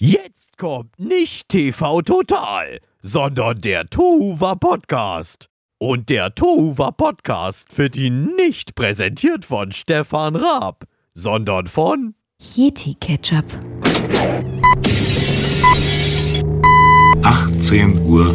Jetzt kommt nicht TV Total, sondern der Tohuwa Podcast. Und der Tohuwa Podcast wird Ihnen nicht präsentiert von Stefan Raab, sondern von Yeti Ketchup. 18.35 Uhr.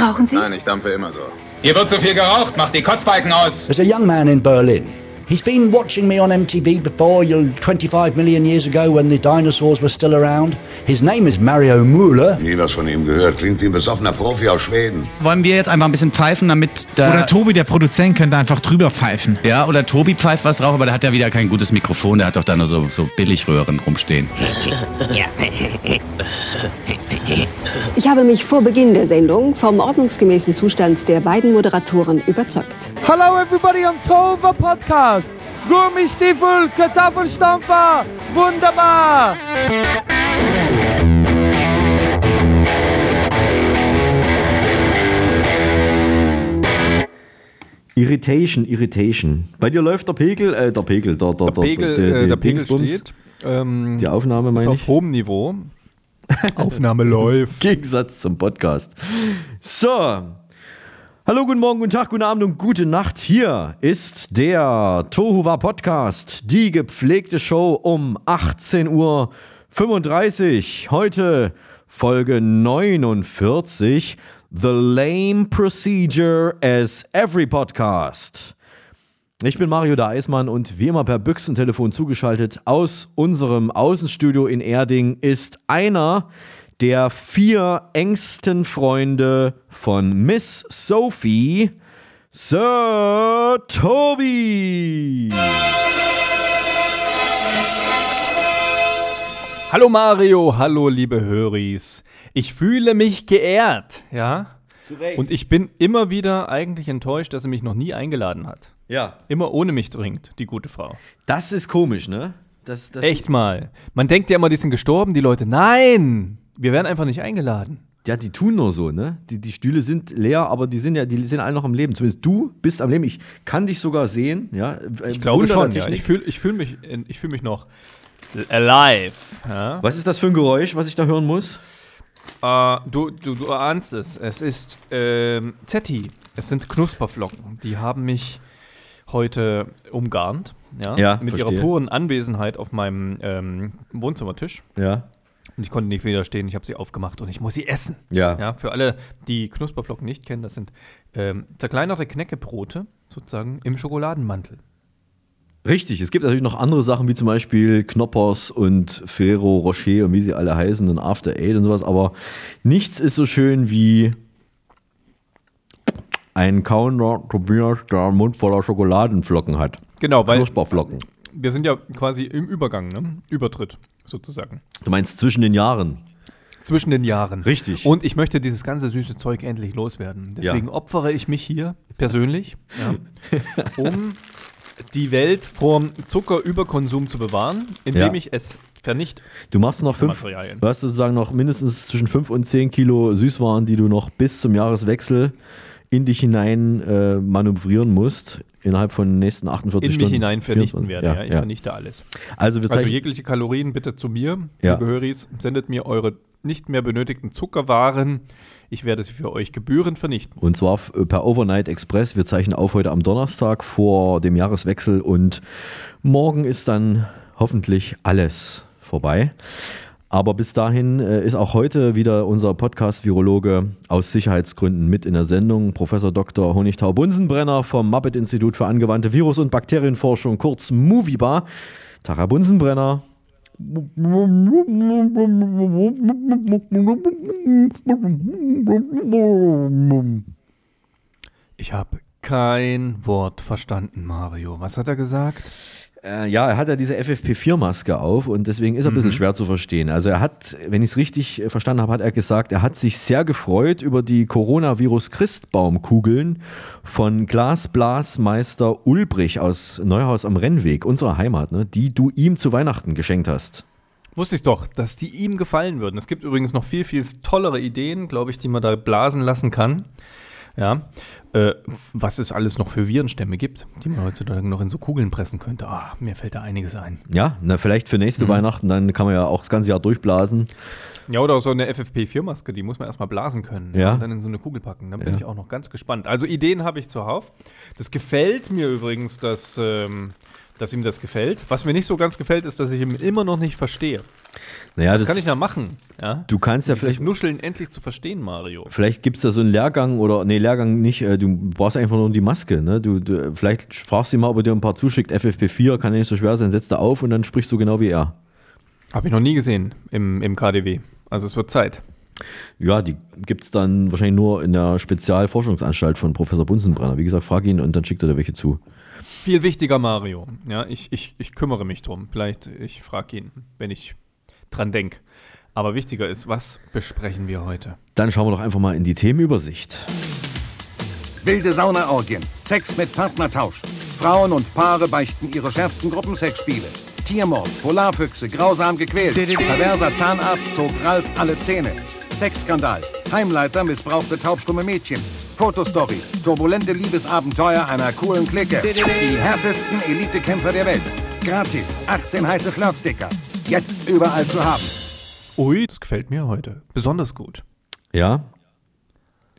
Rauchen Sie? Nein, ich dampfe immer so. Hier wird zu viel geraucht, macht die Kotzbalken aus. There's a young man in Berlin. He's been watching me on MTV before, you 25 million years ago when the dinosaurs were still around. His name is Mario Müller. Nie was von ihm gehört. Klingt wie ein besoffener Profi aus Schweden. Wollen wir jetzt einfach ein bisschen pfeifen, damit da. Oder Tobi, der Produzent, könnte einfach drüber pfeifen. ja, oder Tobi pfeift was drauf, aber der hat ja wieder kein gutes Mikrofon, der hat doch da nur so, so Billigröhren rumstehen. Ich habe mich vor Beginn der Sendung vom ordnungsgemäßen Zustand der beiden Moderatoren überzeugt. Hello everybody on Tova Podcast. Gummistiefel, Kartoffelstampfer, wunderbar. Irritation, Irritation. Bei dir läuft der Pegel, äh, der Pegel, der, der, Der Pegel, der, äh, die der Pegel steht. Ähm, Die Aufnahme ist meine auf ich. hohem Niveau. Aufnahme läuft. Gegensatz zum Podcast. So. Hallo, guten Morgen, guten Tag, guten Abend und gute Nacht. Hier ist der Tohuwa Podcast, die gepflegte Show um 18.35 Uhr. Heute Folge 49. The Lame Procedure as Every Podcast. Ich bin Mario der Eismann und wie immer per Büchsentelefon zugeschaltet aus unserem Außenstudio in Erding ist einer vier engsten Freunde von Miss Sophie, Sir Toby. Hallo Mario, hallo liebe Höris. Ich fühle mich geehrt, ja? Und ich bin immer wieder eigentlich enttäuscht, dass sie mich noch nie eingeladen hat. Ja, Immer ohne mich dringt, die gute Frau. das ist komisch, ne? Das, das Echt mal. Man denkt ja immer, die sind gestorben, die Leute. Nein! Wir werden einfach nicht eingeladen. Ja, die tun nur so, ne? Die, die Stühle sind leer, aber die sind ja, die sind alle noch am Leben. Zumindest du bist am Leben. Ich kann dich sogar sehen, ja? Äh, Ich glaube Wunder schon, ja. Ich fühle ich fühl mich, ich fühl mich noch alive. Ja? Was ist das für ein Geräusch, was ich da hören muss? Äh, du, du, du ahnst es. Es ist ähm, Zetti. Es sind Knusperflocken. Die haben mich heute umgarnt. Ja, Ja, mit verstehe. ihrer puren Anwesenheit auf meinem ähm, Wohnzimmertisch. Ja. Und ich konnte nicht widerstehen. Ich habe sie aufgemacht und ich muss sie essen. Ja. Ja, für alle, die Knusperflocken nicht kennen, das sind ähm, zerkleinerte Knäckebrote sozusagen im Schokoladenmantel. Richtig, es gibt natürlich noch andere Sachen wie zum Beispiel Knoppers und Ferro Rocher und wie sie alle heißen und After Eight und sowas, aber nichts ist so schön wie ein kauender Tobias, der einen Mund voller Schokoladenflocken hat. Genau, weil Knusperflocken. wir sind ja quasi im Übergang, ne? Übertritt sozusagen. Du meinst zwischen den Jahren. Zwischen den Jahren. Richtig. Und ich möchte dieses ganze süße Zeug endlich loswerden. Deswegen opfere ich mich hier persönlich, ja, um die Welt vom Zuckerüberkonsum zu bewahren, indem Ja. ich es vernichte. Du machst noch fünf, Materialien. du hast sozusagen noch mindestens zwischen 5 und 10 Kilo Süßwaren, die du noch bis zum Jahreswechsel in dich hinein äh, manövrieren musst, innerhalb von den nächsten 48 In mich Stunden. hinein vernichten 24, werde. Ja, ich vernichte alles. Also wir Also jegliche Kalorien bitte zu mir, Ja. liebe Höris. Sendet mir eure nicht mehr benötigten Zuckerwaren. Ich werde sie für euch gebührend vernichten. Und zwar f- per Overnight Express. Wir zeichnen auf heute am Donnerstag vor dem Jahreswechsel und morgen ist dann hoffentlich alles vorbei. Aber bis dahin äh, ist auch heute wieder unser Podcast-Virologe aus Sicherheitsgründen mit in der Sendung, Professor Dr. Honigtau Bunsenbrenner vom Muppet-Institut für angewandte Virus- und Bakterienforschung, kurz Moviebar. Tara Bunsenbrenner. Ich habe kein Wort verstanden, Mario. Was hat er gesagt? Äh, ja, er hat ja diese FFP4-Maske auf und deswegen ist er ein bisschen schwer zu verstehen. Also er hat, wenn ich es richtig äh, verstanden habe, hat er gesagt, er hat sich sehr gefreut über die Coronavirus-Christbaumkugeln von Glasblasmeister Ulbrich aus Neuhaus am Rennweg, unserer Heimat, ne, die du ihm zu Weihnachten geschenkt hast. Wusste ich doch, dass die ihm gefallen würden. Es gibt übrigens noch viel, viel tollere Ideen, glaube ich, die man da blasen lassen kann. Ja. Äh, was es alles noch für Virenstämme gibt, die man heutzutage noch in so Kugeln pressen könnte. Ah, mir fällt da einiges ein. Ja, na, vielleicht für nächste Weihnachten, dann kann man ja auch das ganze Jahr durchblasen. Ja, oder so eine FFP4-Maske, die muss man erstmal blasen können Ja. und dann in so eine Kugel packen. Da bin Ja. ich auch noch ganz gespannt. Also Ideen habe ich zuhauf. Das gefällt mir übrigens, dass, ähm, dass ihm das gefällt. Was mir nicht so ganz gefällt, ist, dass ich ihn immer noch nicht verstehe. Naja, Was das, kann ich da machen? Ja? du kannst ja vielleicht, Nuscheln endlich zu verstehen, Mario. vielleicht gibt es da so einen Lehrgang oder, nee, Lehrgang nicht, äh, du brauchst einfach nur die Maske, ne? Du, du, vielleicht fragst du ihn mal, ob er dir ein paar zuschickt, FFP4, kann ja nicht so schwer sein, setzt er auf und dann sprichst du genau wie er. Habe ich noch nie gesehen im, im KDW. Also es wird Zeit. Ja, die gibt es dann wahrscheinlich nur in der Spezialforschungsanstalt von Professor Bunsenbrenner. Wie gesagt, frag ihn und dann schickt er dir welche zu. Viel wichtiger, Mario. Ja, ich, ich, ich kümmere mich drum. Vielleicht, ich frage ihn, wenn ich dran denke. Aber wichtiger ist, was besprechen wir heute? Dann schauen wir doch einfach mal in die Themenübersicht. Wilde Saunaorgien, Sex mit Partnertausch. Frauen und Paare beichten ihre schärfsten Gruppensexspiele. Tiermord, Polarfüchse, grausam gequält. Perverser Zahnarzt zog Ralf alle Zähne. Sexskandal, Heimleiter missbrauchte taubstumme Mädchen. Fotostory, turbulente Liebesabenteuer einer coolen Clique. Die härtesten Elitekämpfer der Welt. Gratis, 18 heiße Flirtsticker. Jetzt überall zu haben. Ui, das gefällt mir heute. Besonders gut. Ja?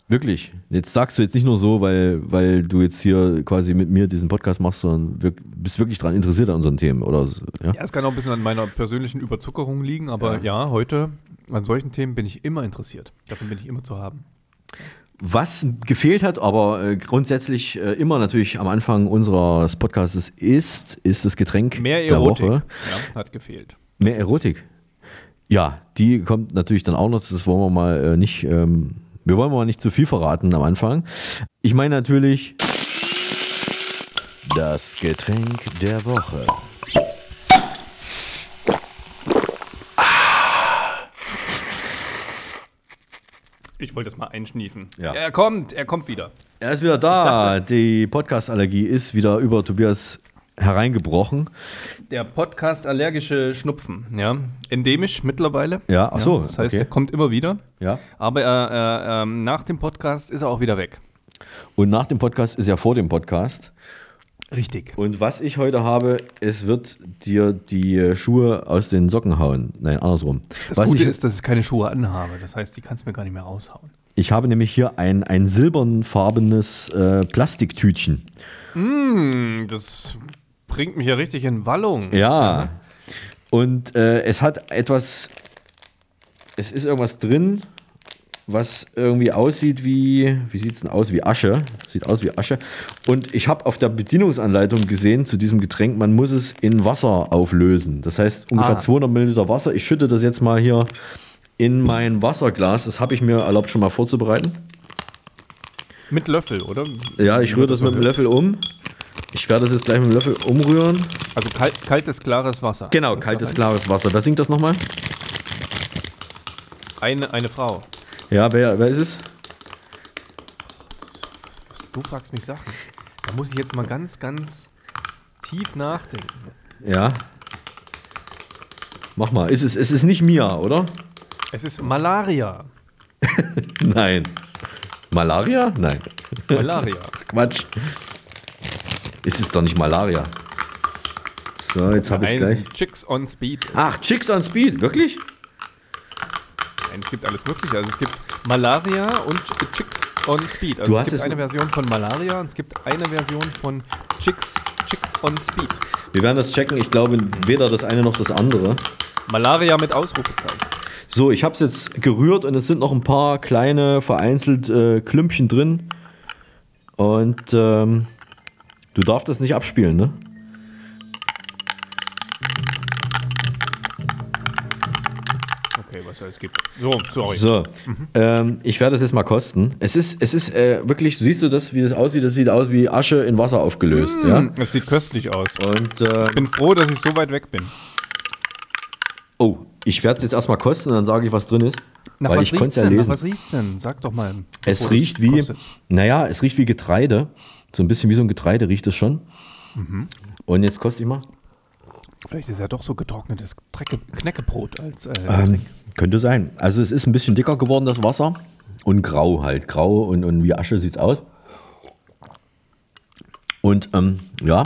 Wirklich. Jetzt sagst du jetzt nicht nur so, weil, weil du jetzt hier quasi mit mir diesen Podcast machst, sondern wirk bist wirklich daran interessiert an unseren Themen. Oder so, ja? Ja, es kann auch ein bisschen an meiner persönlichen Überzuckerung liegen, aber ja, heute an solchen Themen bin ich immer interessiert. Davon bin ich immer zu haben. Was gefehlt hat, aber äh, grundsätzlich äh, immer natürlich am Anfang unseres Podcasts ist, ist das Getränk Mehr der Erotik Woche. ja, hat gefehlt. Mehr Erotik. Ja, die kommt natürlich dann auch noch. Das wollen wir mal äh, nicht. Ähm, wir wollen mal nicht zu viel verraten am Anfang. Ich meine natürlich das Getränk der Woche. Ich wollte das mal einschniefen. Ja. Er kommt, er kommt wieder. Er ist wieder da. Die Podcast-Allergie ist wieder über Tobias hereingebrochen. Der Podcast allergische Schnupfen, ja. Endemisch mittlerweile. Ja, ach so, das heißt, okay. er kommt immer wieder. Ja. Aber er, er, ähm, nach dem Podcast ist er auch wieder weg. Und nach dem Podcast ist ja vor dem Podcast. Richtig. Und was ich heute habe, es wird dir die Schuhe aus den Socken hauen. Nein, andersrum. Das was Gute ich, ist, dass ich keine Schuhe anhabe. Das heißt, die kannst du mir gar nicht mehr raushauen. ich habe nämlich hier ein, ein silbernfarbenes äh, Plastiktütchen. Mm, das bringt mich ja richtig in Wallung. Ja. Und äh, es hat etwas, es ist irgendwas drin, was irgendwie aussieht wie, wie sieht es denn aus? Wie Asche. Sieht aus wie Asche. Und ich habe auf der Bedienungsanleitung gesehen zu diesem Getränk, man muss es in Wasser auflösen. Das heißt ungefähr Ah. 200 Milliliter Wasser. Ich schütte das jetzt mal hier in mein Wasserglas. Das habe ich mir erlaubt schon mal vorzubereiten. Mit Löffel, oder? Ja, ich rühre das mit dem Löffel um. Ich werde das jetzt gleich mit dem Löffel umrühren. Also kalt, kaltes, klares Wasser. Genau, Das kaltes, ist klares Wasser. Wer singt das nochmal? Eine, eine Frau. Ja, wer, wer ist es? Du fragst mich Sachen. Da muss ich jetzt mal ganz, ganz tief nachdenken. Ja. Mach mal. Ist es, es ist nicht Mia, oder? Es ist Malaria. Nein. Malaria? Nein. Malaria. Quatsch. Ist es doch nicht Malaria. So, jetzt habe ich gleich. Chicks on Speed. Ach, Chicks on Speed, wirklich? Nein, es gibt alles Mögliche. Also es gibt Malaria und Chicks on Speed. Also Du es hast gibt es- eine Version von Malaria und es gibt eine Version von Chicks, Chicks on Speed. Wir werden das checken. Ich glaube, weder das eine noch das andere. Malaria mit Ausrufezeichen. So, ich habe es jetzt gerührt und es sind noch ein paar kleine, vereinzelt äh, Klümpchen drin. Und ähm, du darfst das nicht abspielen, ne? Okay, was es gibt. So, sorry. So, ähm, ich werde das jetzt mal kosten. Es ist, es ist äh, wirklich, siehst du das, wie das aussieht? Das sieht aus wie Asche in Wasser aufgelöst, ja? Mm, Es sieht köstlich aus. Und, äh, Ich bin froh, dass ich so weit weg bin. oh, ich werde es jetzt erstmal kosten und dann sage ich, was drin ist. Nach weil was ich konnte es ja denn? lesen. Nach was riecht's denn? Sag doch mal. Es riecht wie, kostet. naja, es riecht wie Getreide. So ein bisschen wie so ein Getreide riecht es schon. Mhm. Und jetzt koste ich mal. Vielleicht ist ja doch so getrocknetes Drecke, Knäckebrot als. Äh, Ähm, könnte sein. Also es ist ein bisschen dicker geworden, das Wasser. und grau halt. Grau und, und wie Asche sieht's aus. Und ähm, ja,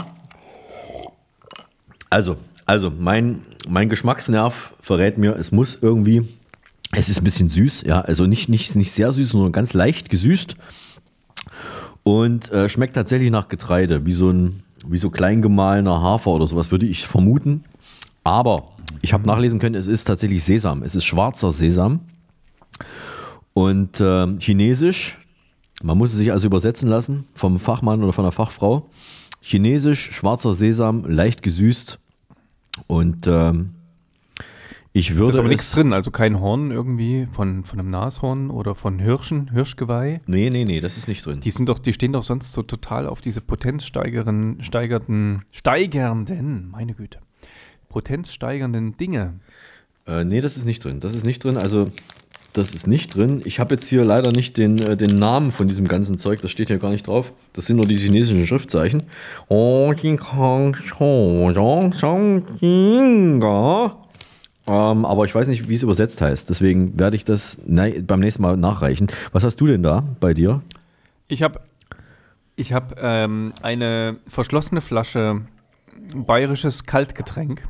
also, also mein, mein Geschmacksnerv verrät mir, es muss irgendwie, es ist ein bisschen süß, ja, also nicht, nicht, nicht sehr süß, sondern ganz leicht gesüßt und äh, schmeckt tatsächlich nach Getreide, wie so ein, wie so klein gemahlener Hafer oder sowas, würde ich vermuten. Aber ich habe nachlesen können, es ist tatsächlich Sesam, es ist schwarzer Sesam und äh, chinesisch, man muss es sich also übersetzen lassen vom Fachmann oder von der Fachfrau. Chinesisch, schwarzer Sesam, leicht gesüßt und ähm, ich Da würde. ist aber nichts drin, also kein Horn irgendwie von, von einem Nashorn oder von Hirschen, Hirschgeweih. Nee, nee, nee, das ist nicht drin. Die sind doch, die stehen doch sonst so total auf diese potenzsteigernden, steigernden, meine Güte, potenzsteigernden Dinge. Äh, nee, das ist nicht drin. Das ist nicht drin. Also, das ist nicht drin. Ich habe jetzt hier leider nicht den, äh, den Namen von diesem ganzen Zeug. Das steht hier gar nicht drauf. Das sind nur die chinesischen Schriftzeichen. Ähm, aber ich weiß nicht, wie es übersetzt heißt. Deswegen werde ich das beim nächsten Mal nachreichen. Was hast du denn da bei dir? Ich habe ich hab, ähm, eine verschlossene Flasche bayerisches Kaltgetränk.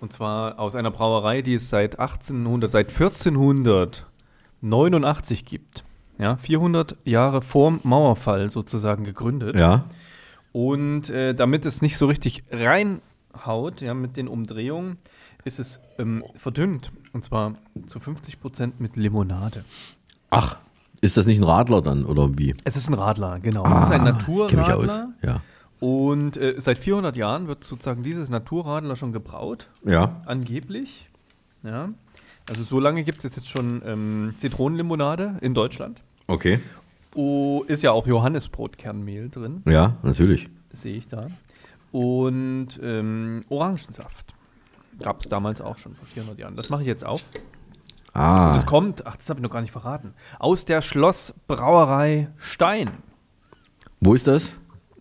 Und zwar aus einer Brauerei, die es seit 1800, seit 1489 gibt. Ja, 400 Jahre vorm Mauerfall sozusagen gegründet. Ja. Und äh, damit es nicht so richtig reinhaut, ja, mit den Umdrehungen, ist es ähm, verdünnt. Und zwar zu 50% mit Limonade. Ach, ist das nicht ein Radler dann oder wie? Es ist ein Radler, genau. es ist ein Ah, ich kenn mich Naturradler. aus. Ja. Und äh, seit 400 Jahren wird sozusagen dieses Naturradler schon gebraut. Ja. Angeblich. Ja. Also so lange gibt es jetzt schon ähm, Zitronenlimonade in Deutschland. Okay. Oh, ist ja auch Johannisbrotkernmehl drin. Ja, natürlich. Sehe ich da. Und ähm, Orangensaft. Gab es damals auch schon vor 400 Jahren. Das mache ich jetzt auf. Ah. Und es kommt, ach, das habe ich noch gar nicht verraten, aus der Schlossbrauerei Stein. Wo ist das?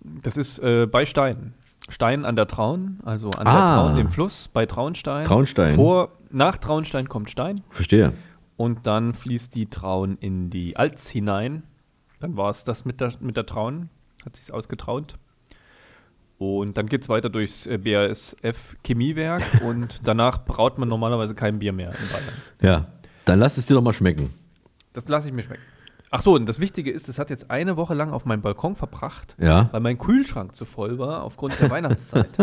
Das ist äh, bei Stein. Stein an der Traun, also an Ah. der Traun, dem Fluss bei Traunstein. Traunstein. Vor, nach Traunstein kommt Stein Verstehe. und dann fließt die Traun in die Alz hinein. Dann war es das mit der, mit der Traun, hat sich's ausgetraut. Und dann geht es weiter durchs äh, BASF Chemiewerk und danach braut man normalerweise kein Bier mehr in Bayern. Ja. Dann lass es dir doch mal schmecken. Das lasse ich mir schmecken. Ach so, und das Wichtige ist, es hat jetzt eine Woche lang auf meinem Balkon verbracht, Ja. weil mein Kühlschrank zu voll war aufgrund der Weihnachtszeit.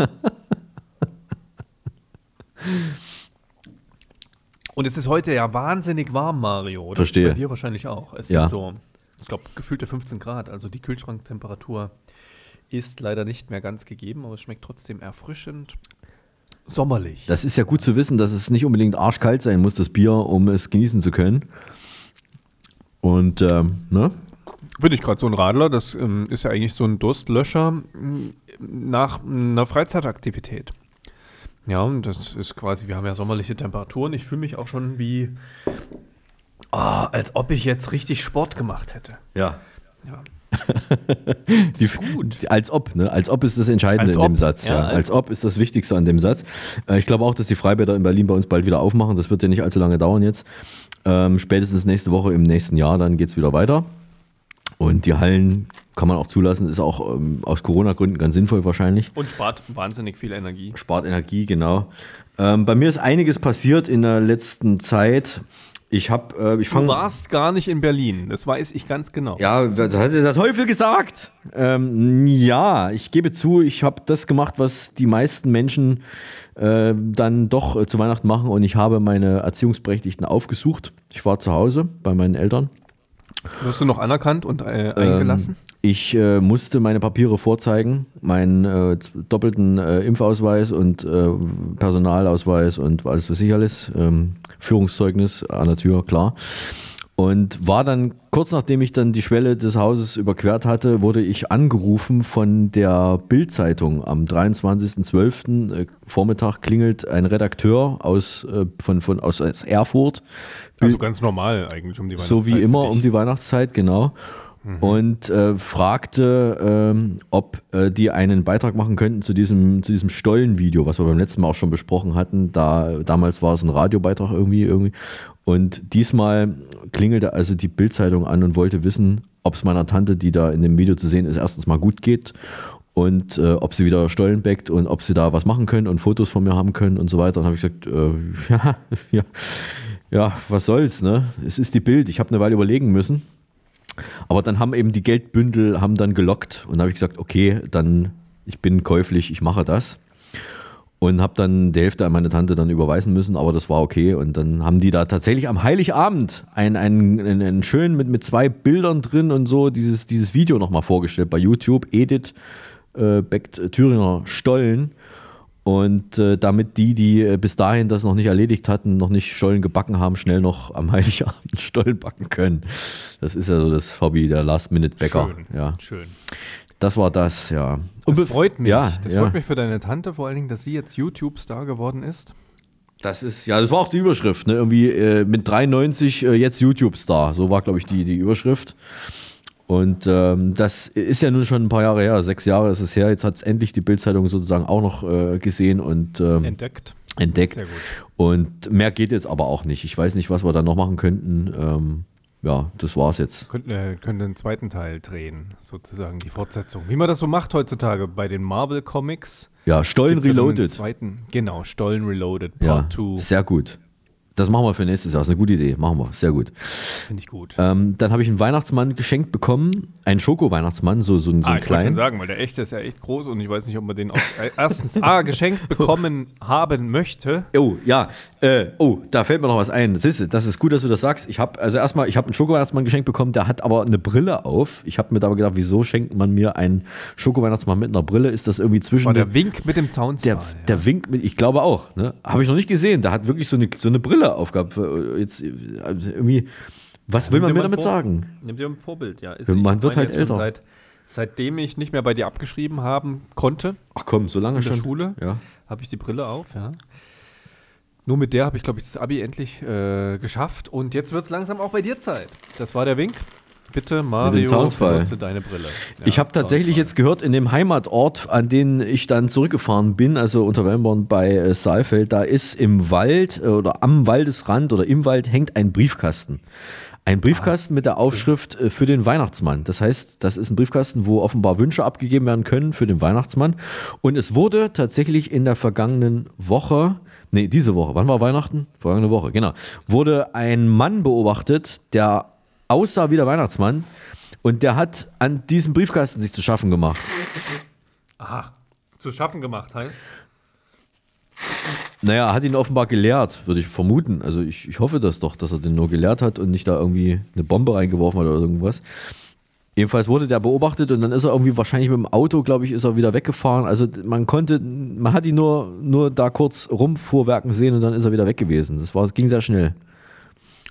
Und es ist heute ja wahnsinnig warm, Mario. Oder? Verstehe. Bei dir wahrscheinlich auch. Es Ja. sind so, ich glaube, gefühlte 15 Grad. Also die Kühlschranktemperatur ist leider nicht mehr ganz gegeben, aber es schmeckt trotzdem erfrischend. Sommerlich. Das ist ja gut zu wissen, dass es nicht unbedingt arschkalt sein muss, das Bier, um es genießen zu können. Und, ähm, ne? Finde ich gerade so ein Radler, das ähm, ist ja eigentlich so ein Durstlöscher m, nach einer Freizeitaktivität. Ja, und das ist quasi, wir haben ja sommerliche Temperaturen. Ich fühle mich auch schon wie, ah, als ob ich jetzt richtig Sport gemacht hätte. Ja. Ja. Die, die- Als ob, ne? Als ob ist das Entscheidende Als in ob, dem Satz. Ja, ja, als, als ob ist das Wichtigste an dem Satz. Äh, ich glaube auch, dass die Freibäder in Berlin bei uns bald wieder aufmachen. Das wird ja nicht allzu lange dauern jetzt. Ähm, spätestens nächste Woche im nächsten Jahr, dann geht es wieder weiter. Und die Hallen kann man auch zulassen, ist auch ähm, aus Corona-Gründen ganz sinnvoll wahrscheinlich. Und spart wahnsinnig viel Energie. Spart Energie, genau. Ähm, bei mir ist einiges passiert in der letzten Zeit. Ich habe, äh, ich Du fange. warst gar nicht in Berlin, das weiß ich ganz genau. Ja, das hat der Teufel gesagt. Ähm, ja, ich gebe zu, ich habe das gemacht, was die meisten Menschen äh, dann doch äh, zu Weihnachten machen und ich habe meine Erziehungsberechtigten aufgesucht. Ich war zu Hause bei meinen Eltern. Wirst du noch anerkannt und äh, eingelassen? Ähm, ich äh, musste meine Papiere vorzeigen, meinen äh, doppelten äh, Impfausweis und äh, Personalausweis und was weiß ich alles, ähm, Führungszeugnis an der Tür, klar. Und war dann, kurz nachdem ich dann die Schwelle des Hauses überquert hatte, wurde ich angerufen von der Bild-Zeitung. Am 23.12. Äh, Vormittag klingelt ein Redakteur aus, von, von, aus Erfurt. Also ganz normal eigentlich um die So wie Weihnachtszeit immer um die Weihnachtszeit, genau. und äh, fragte, ähm, ob äh, die einen Beitrag machen könnten zu diesem, zu diesem Stollenvideo, was wir beim letzten Mal auch schon besprochen hatten. Da, damals war es ein Radiobeitrag irgendwie, irgendwie. Und diesmal klingelte also die Bildzeitung an und wollte wissen, ob es meiner Tante, die da in dem Video zu sehen ist, erstens mal gut geht und äh, ob sie wieder Stollen bäckt und ob sie da was machen können und Fotos von mir haben können und so weiter. Und habe ich gesagt, äh, ja, ja, ja, was soll's, ne? Es ist die Bild. Ich habe eine Weile überlegen müssen. Aber dann haben eben die Geldbündel haben dann gelockt und habe ich gesagt, okay, dann ich bin käuflich, ich mache das. Und habe dann die Hälfte an meine Tante dann überweisen müssen, aber das war okay. Und dann haben die da tatsächlich am Heiligabend einen, einen, einen, einen schön mit, mit zwei Bildern drin und so dieses, dieses Video nochmal vorgestellt bei YouTube. Edith äh, backt Thüringer Stollen. Und äh, damit die, die äh, bis dahin das noch nicht erledigt hatten, noch nicht Stollen gebacken haben, schnell noch am Heiligabend Stollen backen können. Das ist ja so das Hobby der Last-Minute-Bäcker. Schön, Ja. schön. Das war das, ja. Das be- freut mich. Ja, das ja. freut mich für deine Tante, vor allen Dingen, dass sie jetzt YouTube-Star geworden ist. Das ist, ja, das war auch die Überschrift, ne? Irgendwie äh, mit 93 äh, jetzt YouTube-Star. So war, glaube ich, die, die Überschrift. Und ähm, das ist ja nun schon ein paar Jahre her, sechs Jahre ist es her. Jetzt hat es endlich die Bildzeitung sozusagen auch noch äh, gesehen und ähm, Entdeckt. entdeckt. Sehr gut. Und mehr geht jetzt aber auch nicht. Ich weiß nicht, was wir da noch machen könnten. Ähm, ja, das war's jetzt. Könnten äh, könnte einen zweiten Teil drehen, sozusagen die Fortsetzung. Wie man das so macht heutzutage bei den Marvel Comics. Ja, Stollen ja Reloaded. Zweiten, genau, Stollen Reloaded, Ja, Part 2. sehr gut. Das machen wir für nächstes Jahr. Das ist eine gute Idee. Machen wir. Sehr gut. Finde ich gut. Ähm, dann habe ich einen Weihnachtsmann geschenkt bekommen. Einen Schoko-Weihnachtsmann, so, so, so einen Ah, ich wollte schon kleinen. sagen, weil der echte ist ja echt groß und ich weiß nicht, ob man den auch äh, erstens A geschenkt bekommen haben möchte. Oh, ja. Äh, oh, da fällt mir noch was ein. Siehst du, das ist gut, dass du das sagst. Ich habe, also erstmal, ich habe einen Schoko-Weihnachtsmann geschenkt bekommen, der hat aber eine Brille auf. Ich habe mir da aber gedacht, wieso schenkt man mir einen Schoko-Weihnachtsmann mit einer Brille? Ist das irgendwie zwischen War der dem- Wink mit dem Zaunpfahl. der, der Wink mit, ich glaube auch, ne? Habe ich noch nicht gesehen. Der hat wirklich so eine, so eine Brille aufgehabt. Für, Jetzt äh, also irgendwie, was will man mir damit sagen? Nimm dir ein Vorbild, ja. Ist, Man wird halt älter. Seit, seitdem ich nicht mehr bei dir abgeschrieben haben konnte, Ach komm, so lange in der schon. Schule, Ja. habe ich die Brille auf, ja. Nur mit der habe ich, glaube ich, das Abi endlich äh, geschafft. Und jetzt wird es langsam auch bei dir Zeit. Das war der Wink. Bitte, Mario, benutze deine Brille. Ja, ich habe tatsächlich jetzt gehört, in dem Heimatort, an den ich dann zurückgefahren bin, also unter Wellborn bei äh, Saalfeld, da ist im Wald äh, oder am Waldesrand oder im Wald hängt ein Briefkasten. Ein Briefkasten mit der Aufschrift äh, für den Weihnachtsmann. Das heißt, das ist ein Briefkasten, wo offenbar Wünsche abgegeben werden können für den Weihnachtsmann. Und es wurde tatsächlich in der vergangenen Woche, nee, diese Woche, wann war Weihnachten? Vergangene Woche, genau, wurde ein Mann beobachtet, der aussah wie der Weihnachtsmann und der hat an diesem Briefkasten sich zu schaffen gemacht. Aha. Zu schaffen gemacht heißt? Naja, er hat ihn offenbar gelehrt, würde ich vermuten. Also ich, ich hoffe das doch, dass er den nur gelehrt hat und nicht da irgendwie eine Bombe reingeworfen hat oder irgendwas. Jedenfalls wurde der beobachtet und dann ist er irgendwie wahrscheinlich mit dem Auto, glaube ich, ist er wieder weggefahren. Also man konnte, man hat ihn nur, nur da kurz rumfuhrwerken sehen und dann ist er wieder weg gewesen. Das war, es ging sehr schnell.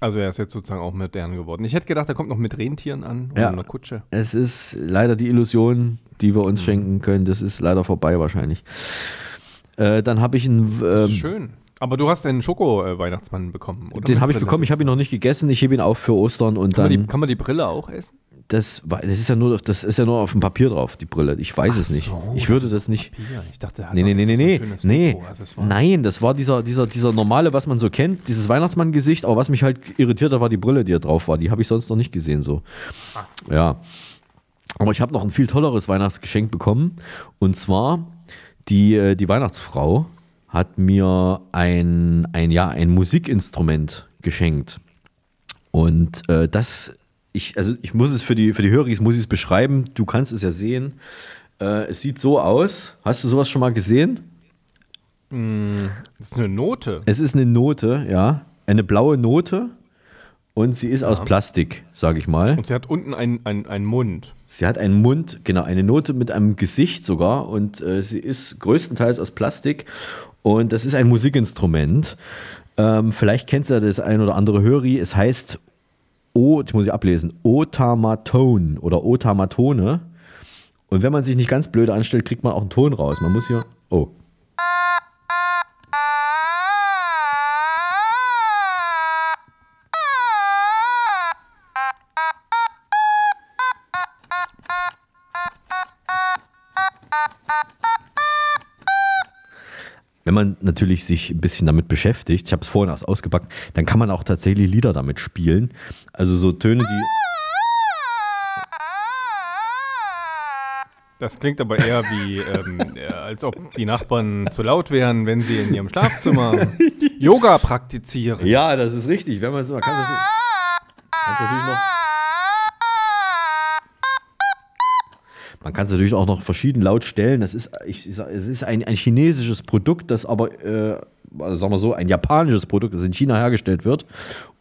Also er ist jetzt sozusagen auch modern geworden. Ich hätte gedacht, er kommt noch mit Rentieren an oder Ja. einer Kutsche. Es ist leider die Illusion, die wir Mhm. uns schenken können. Das ist leider vorbei wahrscheinlich. Äh, dann habe ich einen. Das ist Ähm, schön. Aber du hast einen Schoko-Weihnachtsmann bekommen, oder? den habe ich bekommen. Ich habe ihn noch nicht gegessen. Ich hebe ihn auf für Ostern und Kann man, dann. die, kann man die Brille auch essen? Das, das ist ja nur, das ist ja nur auf dem Papier drauf, die Brille. Ich weiß es nicht. so, ich würde das nicht. Papier. Ich dachte, er hat Nee, nee, nee, nee, so nee. Deko, also war- Nein, das war dieser, dieser, dieser normale, was man so kennt, dieses Weihnachtsmann-Gesicht. Aber was mich halt irritiert hat, war die Brille, die da drauf war. Die habe ich sonst noch nicht gesehen so. Ja. Aber ich habe noch ein viel tolleres Weihnachtsgeschenk bekommen. Und zwar die, äh, die Weihnachtsfrau hat mir ein, ein, ja, ein Musikinstrument geschenkt. Und äh, das, ich, also ich muss es für die, für die muss ich es beschreiben. Du kannst es ja sehen. Äh, es sieht so aus. Hast du sowas schon mal gesehen? Das ist eine Note. Es ist eine Note, ja. Eine blaue Note. Und sie ist aus Plastik, sage ich mal. Und sie hat unten einen ein Mund. Sie hat einen Mund, genau, eine Note mit einem Gesicht sogar. Und äh, sie ist größtenteils aus Plastik. Und das ist ein Musikinstrument. Ähm, vielleicht kennst du das ein oder andere Höri. Es heißt, o, ich muss ich ablesen, Otamaton oder Otamatone. Und wenn man sich nicht ganz blöde anstellt, kriegt man auch einen Ton raus. Man muss hier, oh. Wenn man natürlich sich ein bisschen damit beschäftigt, ich habe es vorhin erst ausgepackt, dann kann man auch tatsächlich Lieder damit spielen. Also so Töne, die. Das klingt aber eher wie, ähm, äh, als ob die Nachbarn zu laut wären, wenn sie in ihrem Schlafzimmer Yoga praktizieren. Ja, das ist richtig. Wenn man es, man kann es kann's natürlich noch. Man kann es natürlich auch noch verschieden laut stellen. Das ist, ich, ich sag, es ist ein, ein chinesisches Produkt, das aber, äh, also sagen wir so, ein japanisches Produkt, das in China hergestellt wird.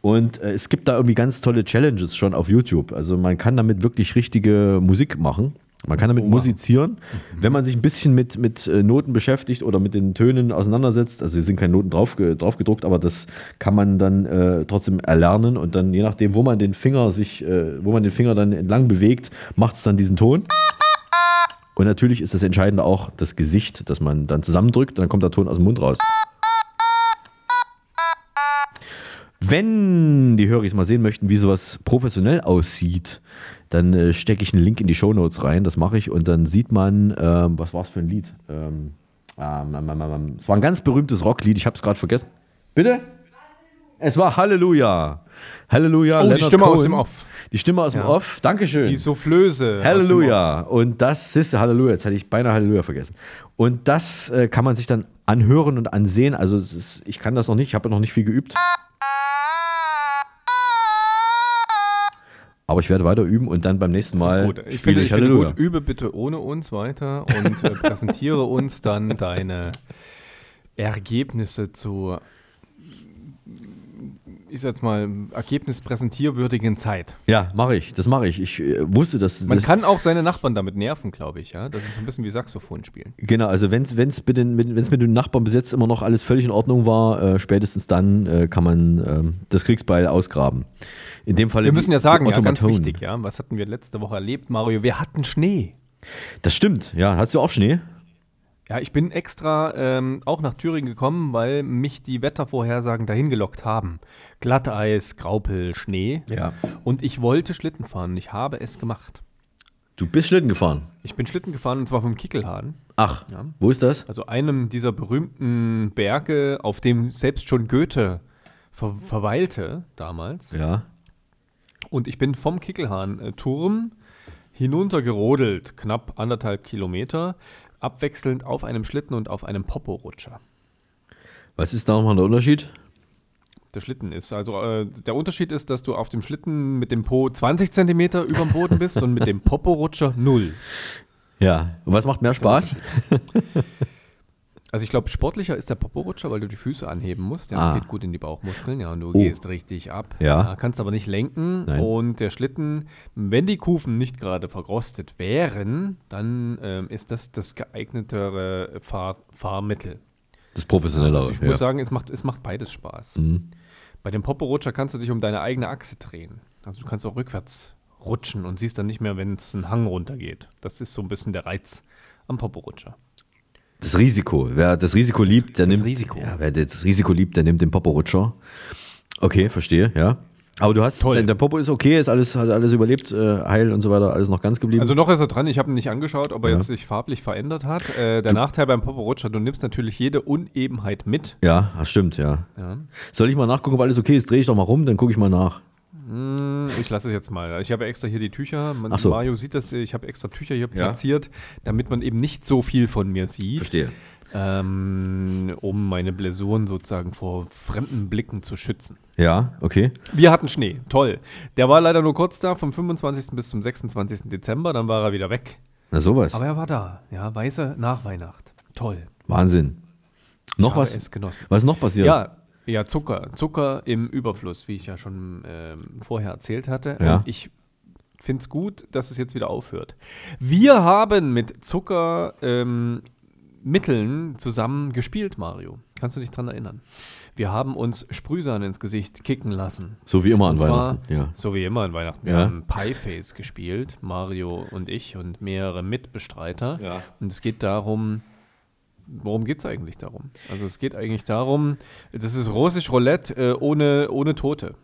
Und äh, es gibt da irgendwie ganz tolle Challenges schon auf YouTube. Also man kann damit wirklich richtige Musik machen. Man kann damit musizieren, wenn man sich ein bisschen mit, mit äh, Noten beschäftigt oder mit den Tönen auseinandersetzt. Also es sind keine Noten drauf, drauf gedruckt, aber das kann man dann äh, trotzdem erlernen und dann je nachdem, wo man den Finger sich, äh, wo man den Finger dann entlang bewegt, macht es dann diesen Ton. Und natürlich ist das Entscheidende auch das Gesicht, das man dann zusammendrückt und dann kommt der Ton aus dem Mund raus. Wenn die Hörer mal sehen möchten, wie sowas professionell aussieht, dann äh, stecke ich einen Link in die Shownotes rein, das mache ich und dann sieht man, ähm, was war es für ein Lied? Ähm, ähm, ähm, ähm, es war ein ganz berühmtes Rocklied, ich habe es gerade vergessen. Bitte? Es war Halleluja. Halleluja. Oh, die Stimme aus Cohen. dem Off. Die Stimme aus dem Ja. Off. Dankeschön. Die Soufflöse. aus Halleluja. Und das ist Halleluja. Jetzt hatte ich beinahe Halleluja vergessen. Und das äh, kann man sich dann anhören und ansehen. Also ist, ich kann das noch nicht, ich habe noch nicht viel geübt. Aber ich werde weiter üben und dann beim nächsten Mal gut. Ich spiele finde, ich ich finde Halleluja. gut, übe bitte ohne uns weiter und äh, präsentiere uns dann deine Ergebnisse zu, ich sag jetzt mal, ergebnispräsentierwürdigen Zeit. Ja, mache ich. Das mache ich. Ich äh, wusste, dass Man das, kann auch seine Nachbarn damit nerven, glaube ich, ja. Das ist so ein bisschen wie Saxophon spielen. Genau, also wenn es mit, den- mit, mit dem Nachbarn bis jetzt immer noch alles völlig in Ordnung war, äh, spätestens dann äh, kann man ähm, das Kriegsbeil ausgraben. In dem Fall Wir müssen ja sagen, ja, ganz wichtig, ja. Was hatten wir letzte Woche erlebt, Mario? Wir hatten Schnee. Das stimmt, ja. Hast du auch Schnee? Ja, ich bin extra ähm, auch nach Thüringen gekommen, weil mich die Wettervorhersagen dahin gelockt haben. Glatteis, Graupel, Schnee. Ja. Und ich wollte Schlitten fahren. Ich habe es gemacht. Du bist Schlitten gefahren. Ich bin Schlitten gefahren und zwar vom Kickelhahn. Ach, Ja. wo ist das? Also einem dieser berühmten Berge, auf dem selbst schon Goethe ver verweilte damals. Ja. Und ich bin vom Kickelhahn-Turm hinuntergerodelt, knapp anderthalb Kilometer, abwechselnd auf einem Schlitten und auf einem Popo-Rutscher. Was ist da nochmal der Unterschied? Der Schlitten ist. Also äh, der Unterschied ist, dass du auf dem Schlitten mit dem Po 20 Zentimeter über dem Boden bist und mit dem Popo-Rutscher null. Ja. Und was macht mehr Spaß? Also ich glaube, sportlicher ist der Popo-Rutscher, weil du die Füße anheben musst. Ja, Ah. das geht gut in die Bauchmuskeln, ja, und du Oh. gehst richtig ab. Ja. kannst aber nicht lenken. Nein. Und der Schlitten, wenn die Kufen nicht gerade verrostet wären, dann ähm, ist das das geeignetere Fahr Fahrmittel. Das professionelle Also ich ja. muss sagen, es macht, es macht beides Spaß. Mhm. Bei dem Popo-Rutscher kannst du dich um deine eigene Achse drehen. Also du kannst auch rückwärts rutschen und siehst dann nicht mehr, wenn es einen Hang runtergeht. Das ist so ein bisschen der Reiz am Popo-Rutscher. Das Risiko. Wer das Risiko liebt, der das nimmt. Risiko. Ja, wer das Risiko liebt, der nimmt den Popo-Rutscher. Okay, verstehe, ja. Aber du hast, Toll. der, der Popo ist okay, ist alles, hat alles überlebt, äh, heil und so weiter, alles noch ganz geblieben. Also noch ist er dran. Ich habe ihn nicht angeschaut, ob er Ja. jetzt sich farblich verändert hat. Äh, der Nachteil beim Popo-Rutscher, du nimmst natürlich jede Unebenheit mit. ja, das stimmt, ja. Ja. Soll ich mal nachgucken, ob alles okay ist? Dreh ich doch mal rum, dann gucke ich mal nach. Hm, Ich lasse es jetzt mal. Ich habe extra hier die Tücher. Man, so. Mario sieht das. Ich habe extra Tücher hier Ja. platziert, damit man eben nicht so viel von mir sieht. Verstehe. Ähm, um meine Blessuren sozusagen vor fremden Blicken zu schützen. Ja, okay. Wir hatten Schnee, toll. Der war leider nur kurz da, vom 25. bis zum 26. Dezember, dann war er wieder weg. Na sowas. Aber er war da, ja, weiße Nachweihnacht. Toll. Wahnsinn. Noch was? Was ist noch passiert? Ja, ja, Zucker. Zucker im Überfluss, wie ich ja schon ähm, vorher erzählt hatte. Ja. Und ich finde es gut, dass es jetzt wieder aufhört. Wir haben mit Zucker ähm, zusammen gespielt, Mario. Kannst du dich dran erinnern? Wir haben uns Sprühsahne ins Gesicht kicken lassen. So wie immer an zwar- Weihnachten. Ja. So wie immer an Weihnachten. Wir Ja. haben Pieface gespielt, Mario und ich und mehrere Mitbestreiter. Ja. Und es geht darum, worum geht es eigentlich darum? Also es geht eigentlich darum, das ist russisch Roulette äh, ohne, ohne Tote.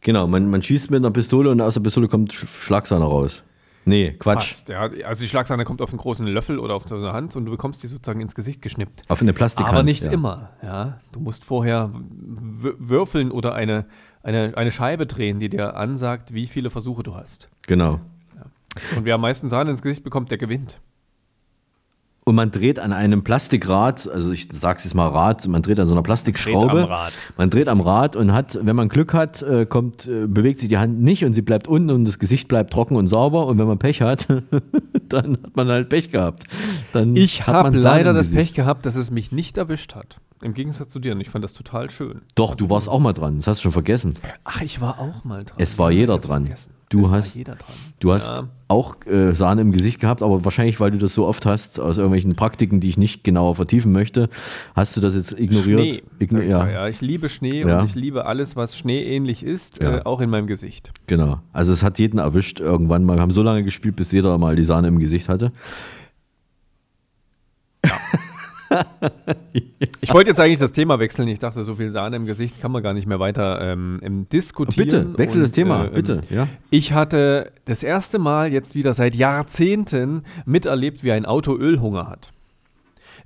Genau, man, man schießt mit einer Pistole und aus der Pistole kommt Sch- Schlagsahne raus. Nee, Quatsch. Fast, ja. Also die Schlagsahne kommt auf einen großen Löffel oder auf so eine Hand und du bekommst die sozusagen ins Gesicht geschnippt. Auf eine Plastikhand. Aber nicht ja. immer, ja. Du musst vorher würfeln oder eine, eine, eine Scheibe drehen, die dir ansagt, wie viele Versuche du hast. Genau. Und wer am meisten Sahne ins Gesicht bekommt, der gewinnt. Und man dreht an einem Plastikrad, also ich sag's jetzt mal Rad, man dreht an so einer Plastikschraube. Dreht am Rad. Man dreht am Rad und hat, wenn man Glück hat, äh, kommt, äh, bewegt sich die Hand nicht und sie bleibt unten und das Gesicht bleibt trocken und sauber. Und wenn man Pech hat, dann hat man halt Pech gehabt. Dann Ich hat habe man leider das. Pech gehabt, dass es mich nicht erwischt hat. Im Gegensatz zu dir. Und ich fand das total schön. Doch, du warst auch mal dran. Das hast du schon vergessen. Ach, ich war auch mal dran. Es war jeder dran. Du war hast, jeder dran. du hast Ja. auch äh, Sahne im Gesicht gehabt, aber wahrscheinlich, weil du das so oft hast, aus irgendwelchen Praktiken, die ich nicht genauer vertiefen möchte, hast du das jetzt ignoriert. Schnee. Igno ich ja, ja, ich liebe Schnee Ja. und ich liebe alles, was schneeähnlich ist, Ja. äh, auch in meinem Gesicht. genau. Also es hat jeden erwischt irgendwann mal. Wir haben so lange gespielt, bis jeder mal die Sahne im Gesicht hatte. Ich wollte jetzt eigentlich das Thema wechseln. Ich dachte, so viel Sahne im Gesicht kann man gar nicht mehr weiter ähm, diskutieren. Bitte, wechsel das Thema, äh, bitte. Ja. Ich hatte das erste Mal jetzt wieder seit Jahrzehnten miterlebt, wie ein Auto Ölhunger hat.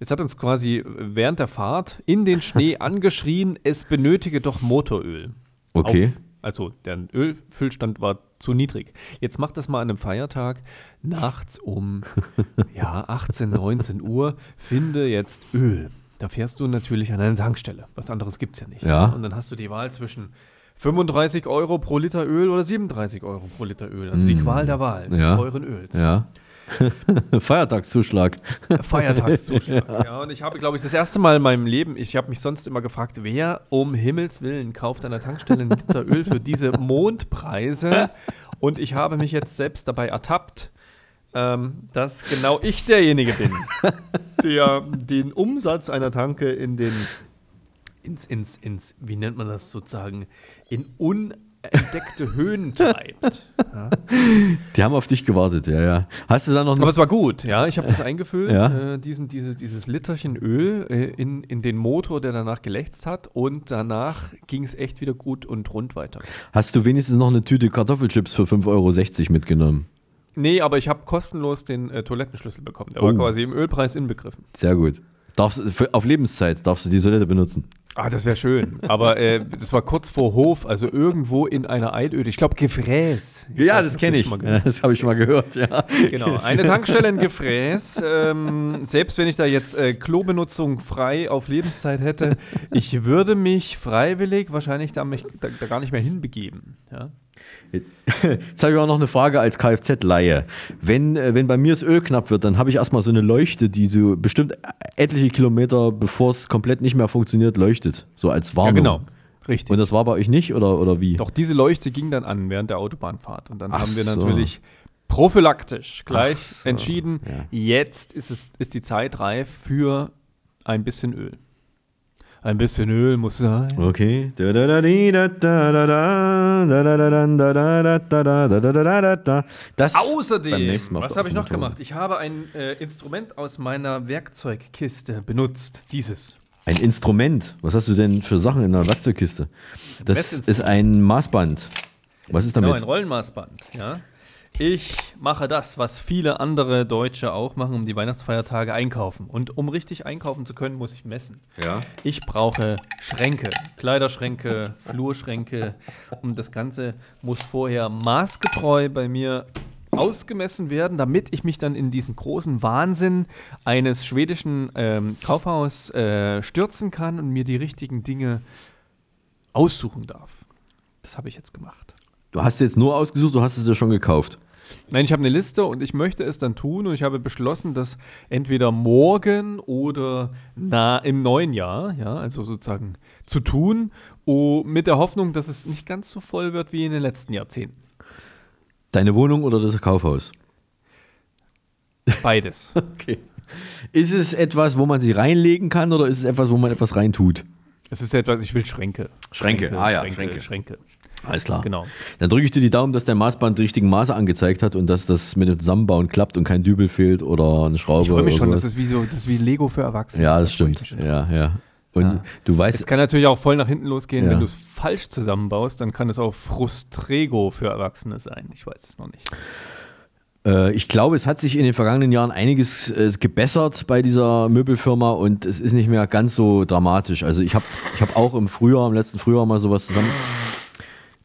Es hat uns quasi während der Fahrt in den Schnee angeschrien, es benötige doch Motoröl. Okay. Auf, also der Ölfüllstand war zu niedrig. Jetzt macht das mal an einem Feiertag nachts um ja, 18, 19 Uhr. Finde jetzt Öl. Da fährst du natürlich an eine Tankstelle. Was anderes gibt es ja nicht. Ja. Und dann hast du die Wahl zwischen 35 Euro pro Liter Öl oder 37 Euro pro Liter Öl. Also die Mm. Qual der Wahl des Ja. teuren Öls. Ja. Feiertagszuschlag. Feiertagszuschlag. ja. und ich habe, glaube ich, das erste Mal in meinem Leben, ich habe mich sonst immer gefragt, wer um Himmels Willen kauft an der Tankstelle einen Liter Öl für diese Mondpreise? Und ich habe mich jetzt selbst dabei ertappt, ähm, dass genau ich derjenige bin, der den Umsatz einer Tanke in den, ins, ins, ins, wie nennt man das sozusagen, in unentdeckte Höhen treibt. Ja. Die haben auf dich gewartet, ja, ja. Hast du da noch Aber es war gut, ja. Ich habe das eingefüllt, Ja. äh, diesen, dieses, dieses Literchen Öl äh, in, in den Motor, der danach gelächzt hat. Und danach ging es echt wieder gut und rund weiter. Hast du wenigstens noch eine Tüte Kartoffelchips für 5,60 Euro mitgenommen? Nee, aber ich habe kostenlos den äh, Toilettenschlüssel bekommen. Der Oh. war quasi im Ölpreis inbegriffen. Sehr gut. Darfst, für, auf Lebenszeit darfst du die Toilette benutzen. Ah, das wäre schön. Aber äh, das war kurz vor Hof, also irgendwo in einer Einöde. Ich glaube, Gefräß. Ja, das kenne ich. Ja, gehört das habe ich schon mal gehört, ja. Genau, eine Tankstelle in Gefräß. Ähm, selbst wenn ich da jetzt äh, Klobenutzung frei auf Lebenszeit hätte, ich würde mich freiwillig wahrscheinlich da, mich, da, da gar nicht mehr hinbegeben. Ja? Jetzt habe ich auch noch eine Frage als Kfz-Laie. Wenn, äh, wenn bei mir das Öl knapp wird, dann habe ich erstmal so eine Leuchte, die so bestimmt etliche Kilometer, bevor es komplett nicht mehr funktioniert, leuchtet. So als Warnung. genau. Richtig. Und das war bei euch nicht oder, oder wie? Doch diese Leuchte ging dann an während der Autobahnfahrt. Und dann Ach haben wir so. natürlich prophylaktisch gleich so, entschieden, ja. jetzt ist, es, ist die Zeit reif für ein bisschen Öl. Ein bisschen Öl muss sein. Okay. Das Außerdem, was habe ich noch gemacht? Ich habe ein äh, Instrument aus meiner Werkzeugkiste benutzt. Dieses. Ein Instrument? Was hast du denn für Sachen in der Werkzeugkiste? Das ist ein Maßband. Was ist damit? Genau, ein Rollenmaßband, ja. Ich mache das, was viele andere Deutsche auch machen, um die Weihnachtsfeiertage einkaufen. Und um richtig einkaufen zu können, muss ich messen. Ja. Ich brauche Schränke, Kleiderschränke, Flurschränke. Und das Ganze muss vorher maßgetreu bei mir ausgemessen werden, damit ich mich dann in diesen großen Wahnsinn eines schwedischen ähm, Kaufhaus äh, stürzen kann und mir die richtigen Dinge aussuchen darf. Das habe ich jetzt gemacht. Du hast jetzt nur ausgesucht, du hast es ja schon gekauft. Nein, ich habe eine Liste und ich möchte es dann tun und ich habe beschlossen, das entweder morgen oder na, im neuen Jahr, ja, also sozusagen zu tun, oh, mit der Hoffnung, dass es nicht ganz so voll wird wie in den letzten Jahrzehnten. Deine Wohnung oder das Kaufhaus? Beides. Okay. Ist es etwas, wo man sie reinlegen kann oder ist es etwas, wo man etwas reintut? Es ist etwas, ich will Schränke. Schränke, ah ja, Schränke. Schränke. Schränke. Alles klar. Genau. Dann drücke ich dir die Daumen, dass dein Maßband die richtigen Maße angezeigt hat und dass das mit dem Zusammenbauen klappt und kein Dübel fehlt oder eine Schraube. Ich freue mich oder schon, das ist wie so, das ist wie Lego für Erwachsene. Ja, das Da freu ich stimmt. Ja, ja. Und Ja. du Es weißt, kann natürlich auch voll nach hinten losgehen, Ja. wenn du es falsch zusammenbaust, dann kann es auch Frustrego für Erwachsene sein. Ich weiß es noch nicht. Äh, ich glaube, es hat sich in den vergangenen Jahren einiges äh, gebessert bei dieser Möbelfirma und es ist nicht mehr ganz so dramatisch. Also ich habe ich hab auch im Frühjahr, im letzten Frühjahr mal sowas zusammen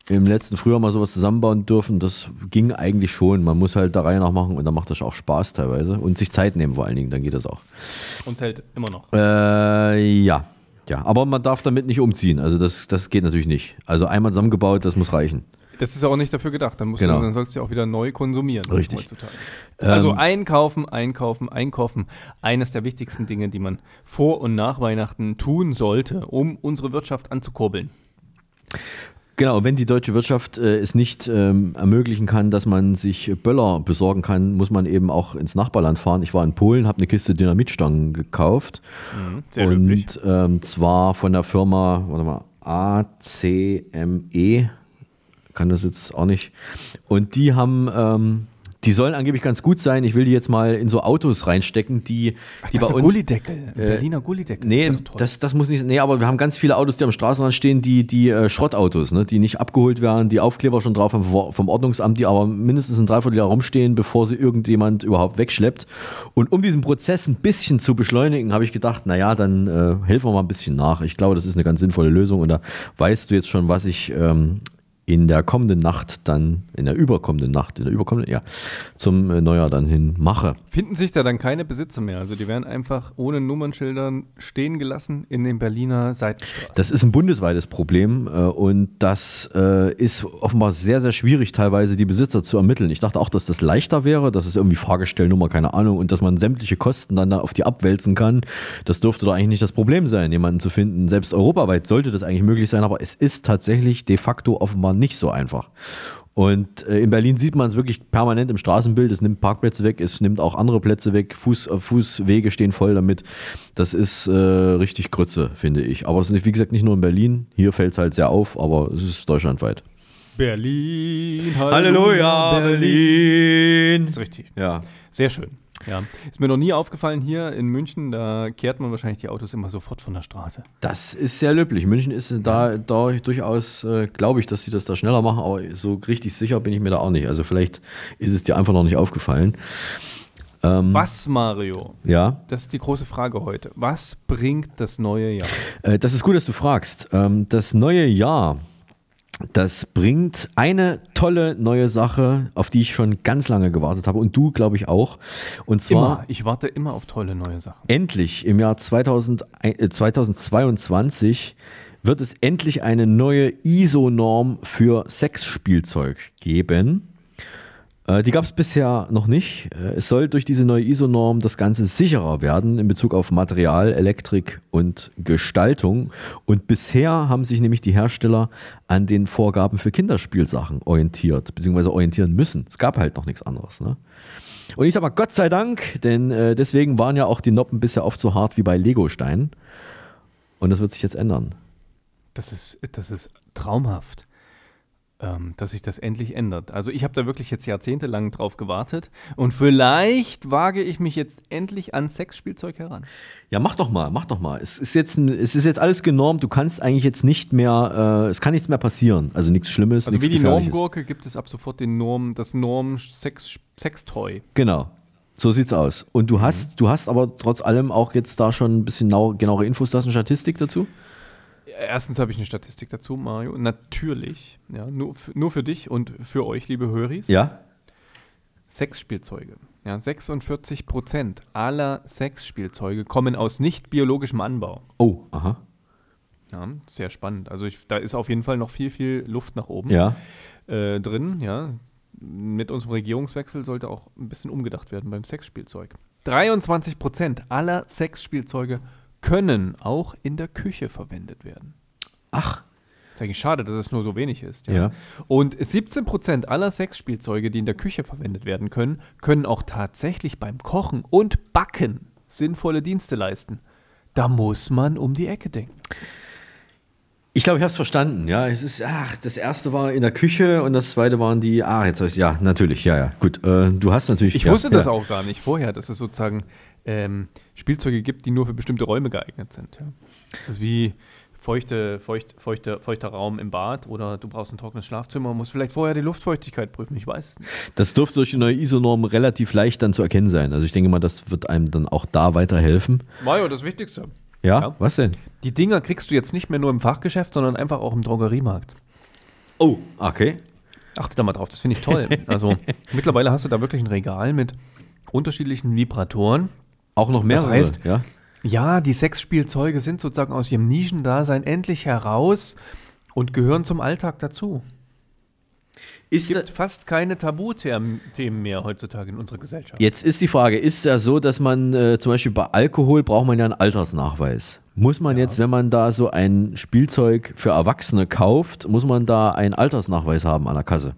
im letzten Frühjahr mal sowas zusammenbauen dürfen. Das ging eigentlich schon. Man muss halt der Reihe nach machen und dann macht das auch Spaß teilweise. Und sich Zeit nehmen vor allen Dingen, dann geht das auch. Und hält immer noch. Äh, ja. Ja, aber man darf damit nicht umziehen. Also das, das geht natürlich nicht. Also einmal zusammengebaut, das muss reichen. Das ist ja auch nicht dafür gedacht. Dann, musst Genau. du, dann sollst du ja auch wieder neu konsumieren. Richtig. heutzutage. Also Ähm, einkaufen, einkaufen, einkaufen. Eines der wichtigsten Dinge, die man vor und nach Weihnachten tun sollte, um unsere Wirtschaft anzukurbeln. Genau, wenn die deutsche Wirtschaft äh, es nicht ähm, ermöglichen kann, dass man sich Böller besorgen kann, muss man eben auch ins Nachbarland fahren. Ich war in Polen, habe eine Kiste Dynamitstangen gekauft. Mhm, sehr und ähm, zwar von der Firma, warte mal, ACME, kann das jetzt auch nicht. Und die haben, ähm, die sollen angeblich ganz gut sein. Ich will die jetzt mal in so Autos reinstecken, die, die bei uns. Gullideckel, Äh, Berliner Gullideckel. Nee, Das das, das muss nicht. Nee, aber wir haben ganz viele Autos, die am Straßenrand stehen, die, die äh, Schrottautos, ne, die nicht abgeholt werden, die Aufkleber schon drauf haben vom, vom Ordnungsamt, die aber mindestens ein Dreivierteljahr rumstehen, bevor sie irgendjemand überhaupt wegschleppt. Und um diesen Prozess ein bisschen zu beschleunigen, habe ich gedacht, naja, dann äh, helfen wir mal ein bisschen nach. Ich glaube, das ist eine ganz sinnvolle Lösung. Und da weißt du jetzt schon, was ich ähm, in der kommenden Nacht dann, in der überkommenden Nacht, in der überkommenden, ja, zum äh, Neujahr dann hin mache. Finden sich da dann keine Besitzer mehr. Also die werden einfach ohne Nummernschildern stehen gelassen in den Berliner Seitenstraßen. Das ist ein bundesweites Problem äh, und das äh, ist offenbar sehr, sehr schwierig, teilweise die Besitzer zu ermitteln. Ich dachte auch, dass das leichter wäre, dass es irgendwie Fahrgestellnummer, keine Ahnung, und dass man sämtliche Kosten dann da auf die abwälzen kann. Das dürfte doch eigentlich nicht das Problem sein, jemanden zu finden. Selbst europaweit sollte das eigentlich möglich sein, aber es ist tatsächlich de facto offenbar nicht so einfach. Und äh, in Berlin sieht man es wirklich permanent im Straßenbild. Es nimmt Parkplätze weg, es nimmt auch andere Plätze weg. Fuß, äh, Fußwege stehen voll damit. Das ist äh, richtig Grütze, finde ich. Aber es ist, wie gesagt, nicht nur in Berlin. Hier fällt es halt sehr auf, aber es ist deutschlandweit. Berlin, Halleluja, Berlin. Das ist richtig. Ja. Sehr schön. Ja. Ist mir noch nie aufgefallen hier in München, da kehrt man wahrscheinlich die Autos immer sofort von der Straße. Das ist sehr löblich. München ist da, da durchaus, äh, glaube ich, dass sie das da schneller machen, aber so richtig sicher bin ich mir da auch nicht. Also vielleicht ist es dir einfach noch nicht aufgefallen. Ähm, Was, Mario? Ja. Das ist die große Frage heute. Was bringt das neue Jahr? Äh, das ist gut, dass du fragst. Ähm, das neue Jahr, das bringt eine tolle neue Sache, auf die ich schon ganz lange gewartet habe und du, glaube ich, auch. Und zwar Immer. Ich warte immer auf tolle neue Sachen. endlich im Jahr 2000, äh, 2022 wird es endlich eine neue ISO-Norm für Sexspielzeug geben. Äh, Die gab es bisher noch nicht. Äh, Es soll durch diese neue ISO-Norm das Ganze sicherer werden in Bezug auf Material, Elektrik und Gestaltung. Und bisher haben sich nämlich die Hersteller an den Vorgaben für Kinderspielsachen orientiert, beziehungsweise orientieren müssen. Es gab halt noch nichts anderes. Ne? Und ich sag mal Gott sei Dank, denn äh, deswegen waren ja auch die Noppen bisher oft so hart wie bei Legosteinen. Und das wird sich jetzt ändern. Das ist, das ist traumhaft, ähm, dass sich das endlich ändert. Also ich habe da wirklich jetzt jahrzehntelang drauf gewartet und vielleicht wage ich mich jetzt endlich an Sexspielzeug heran. Ja, mach doch mal, mach doch mal. Es ist jetzt, ein, es ist jetzt alles genormt. Du kannst eigentlich jetzt nicht mehr, äh, es kann nichts mehr passieren. Also nichts Schlimmes, Also nichts wie die. Normgurke gibt es ab sofort den Norm, das Norm-Sex-Sextoy. Genau. So sieht's aus. Und du hast, du hast aber trotz allem auch jetzt da schon ein bisschen nau, genauere Infos, du hast eine Statistik dazu? Erstens habe ich eine Statistik dazu, Mario. Natürlich, ja, nur, für, nur für dich und für euch, liebe Höris. Ja. Sexspielzeuge. Ja, 46 Prozent aller Sexspielzeuge kommen aus nicht biologischem Anbau. Oh, aha. Ja, sehr spannend. Also ich, da ist auf jeden Fall noch viel, viel Luft nach oben Ja. äh, drin. Ja. Mit unserem Regierungswechsel sollte auch ein bisschen umgedacht werden beim Sexspielzeug. 23 Prozent aller Sexspielzeuge können auch in der Küche verwendet werden. Ach. Ist eigentlich schade, dass es nur so wenig ist. Ja. Und 17 Prozent aller Sexspielzeuge, die in der Küche verwendet werden können, können auch tatsächlich beim Kochen und Backen sinnvolle Dienste leisten. Da muss man um die Ecke denken. Ich glaube, ich habe es verstanden. Ja, es ist, ach, das erste war in der Küche und das zweite waren die, ah, jetzt habe ich ja, natürlich, ja, ja, gut. Äh, du hast natürlich. Ich ja, wusste das ja. auch gar nicht vorher, dass es sozusagen ähm, Spielzeuge gibt, die nur für bestimmte Räume geeignet sind. Ja. Das ist wie feuchte, feucht, feuchte, feuchter Raum im Bad oder du brauchst ein trockenes Schlafzimmer, musst vielleicht vorher die Luftfeuchtigkeit prüfen, ich weiß es nicht. Das dürfte durch die neue ISO-Norm relativ leicht dann zu erkennen sein. Also ich denke mal, das wird einem dann auch da weiterhelfen. Mario, das Wichtigste. Ja, Ja. was denn? Die Dinger kriegst du jetzt nicht mehr nur im Fachgeschäft, sondern einfach auch im Drogeriemarkt. Oh, okay. Achte da mal drauf, das finde ich toll. Also mittlerweile hast du da wirklich ein Regal mit unterschiedlichen Vibratoren. Auch noch mehrere, Das heißt, ja? ja, die Sexspielzeuge sind sozusagen aus ihrem Nischendasein endlich heraus und gehören zum Alltag dazu. Es gibt fast keine Tabuthemen Themen mehr heutzutage in unserer Gesellschaft. Jetzt ist die Frage, ist ja so, dass man äh, zum Beispiel bei Alkohol braucht man ja einen Altersnachweis. Muss man jetzt, wenn man da so ein Spielzeug für Erwachsene kauft, muss man da einen Altersnachweis haben an der Kasse?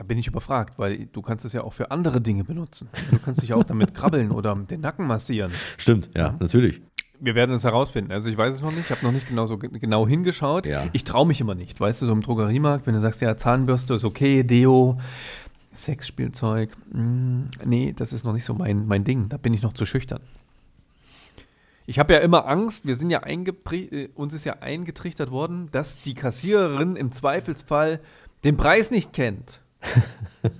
Da bin ich überfragt, weil du kannst es ja auch für andere Dinge benutzen. Du kannst dich ja auch damit krabbeln oder den Nacken massieren. Stimmt, ja, natürlich. Wir werden es herausfinden. Also ich weiß es noch nicht, ich habe noch nicht genau so ge- genau hingeschaut. Ich traue mich immer nicht, weißt du, so im Drogeriemarkt, wenn du sagst, ja, Zahnbürste ist okay, Deo, Sexspielzeug, mm, nee, das ist noch nicht so mein, mein Ding, da bin ich noch zu schüchtern. Ich habe ja immer Angst, wir sind ja äh, uns ist ja eingetrichtert worden, dass die Kassiererin im Zweifelsfall den Preis nicht kennt.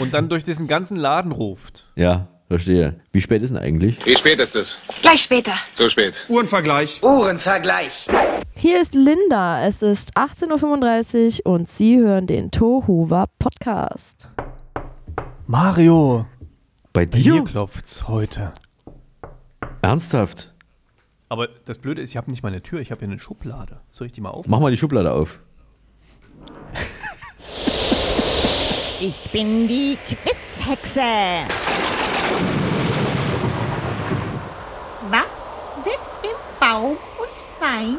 Und dann durch diesen ganzen Laden ruft. Ja, verstehe. Wie spät ist denn eigentlich? Wie spät ist es? Gleich später. So spät. Uhrenvergleich. Uhrenvergleich. Hier ist Linda. Es ist 18.35 Uhr und Sie hören den Tohuwa Podcast. Mario. Bei Bei dir? mir klopft's heute. Ernsthaft? Aber das Blöde ist, ich habe nicht mal eine Tür, ich habe hier eine Schublade. Soll ich die mal aufmachen? Mach mal die Schublade auf. Ich bin die Quizhexe. Was sitzt im Baum und weint?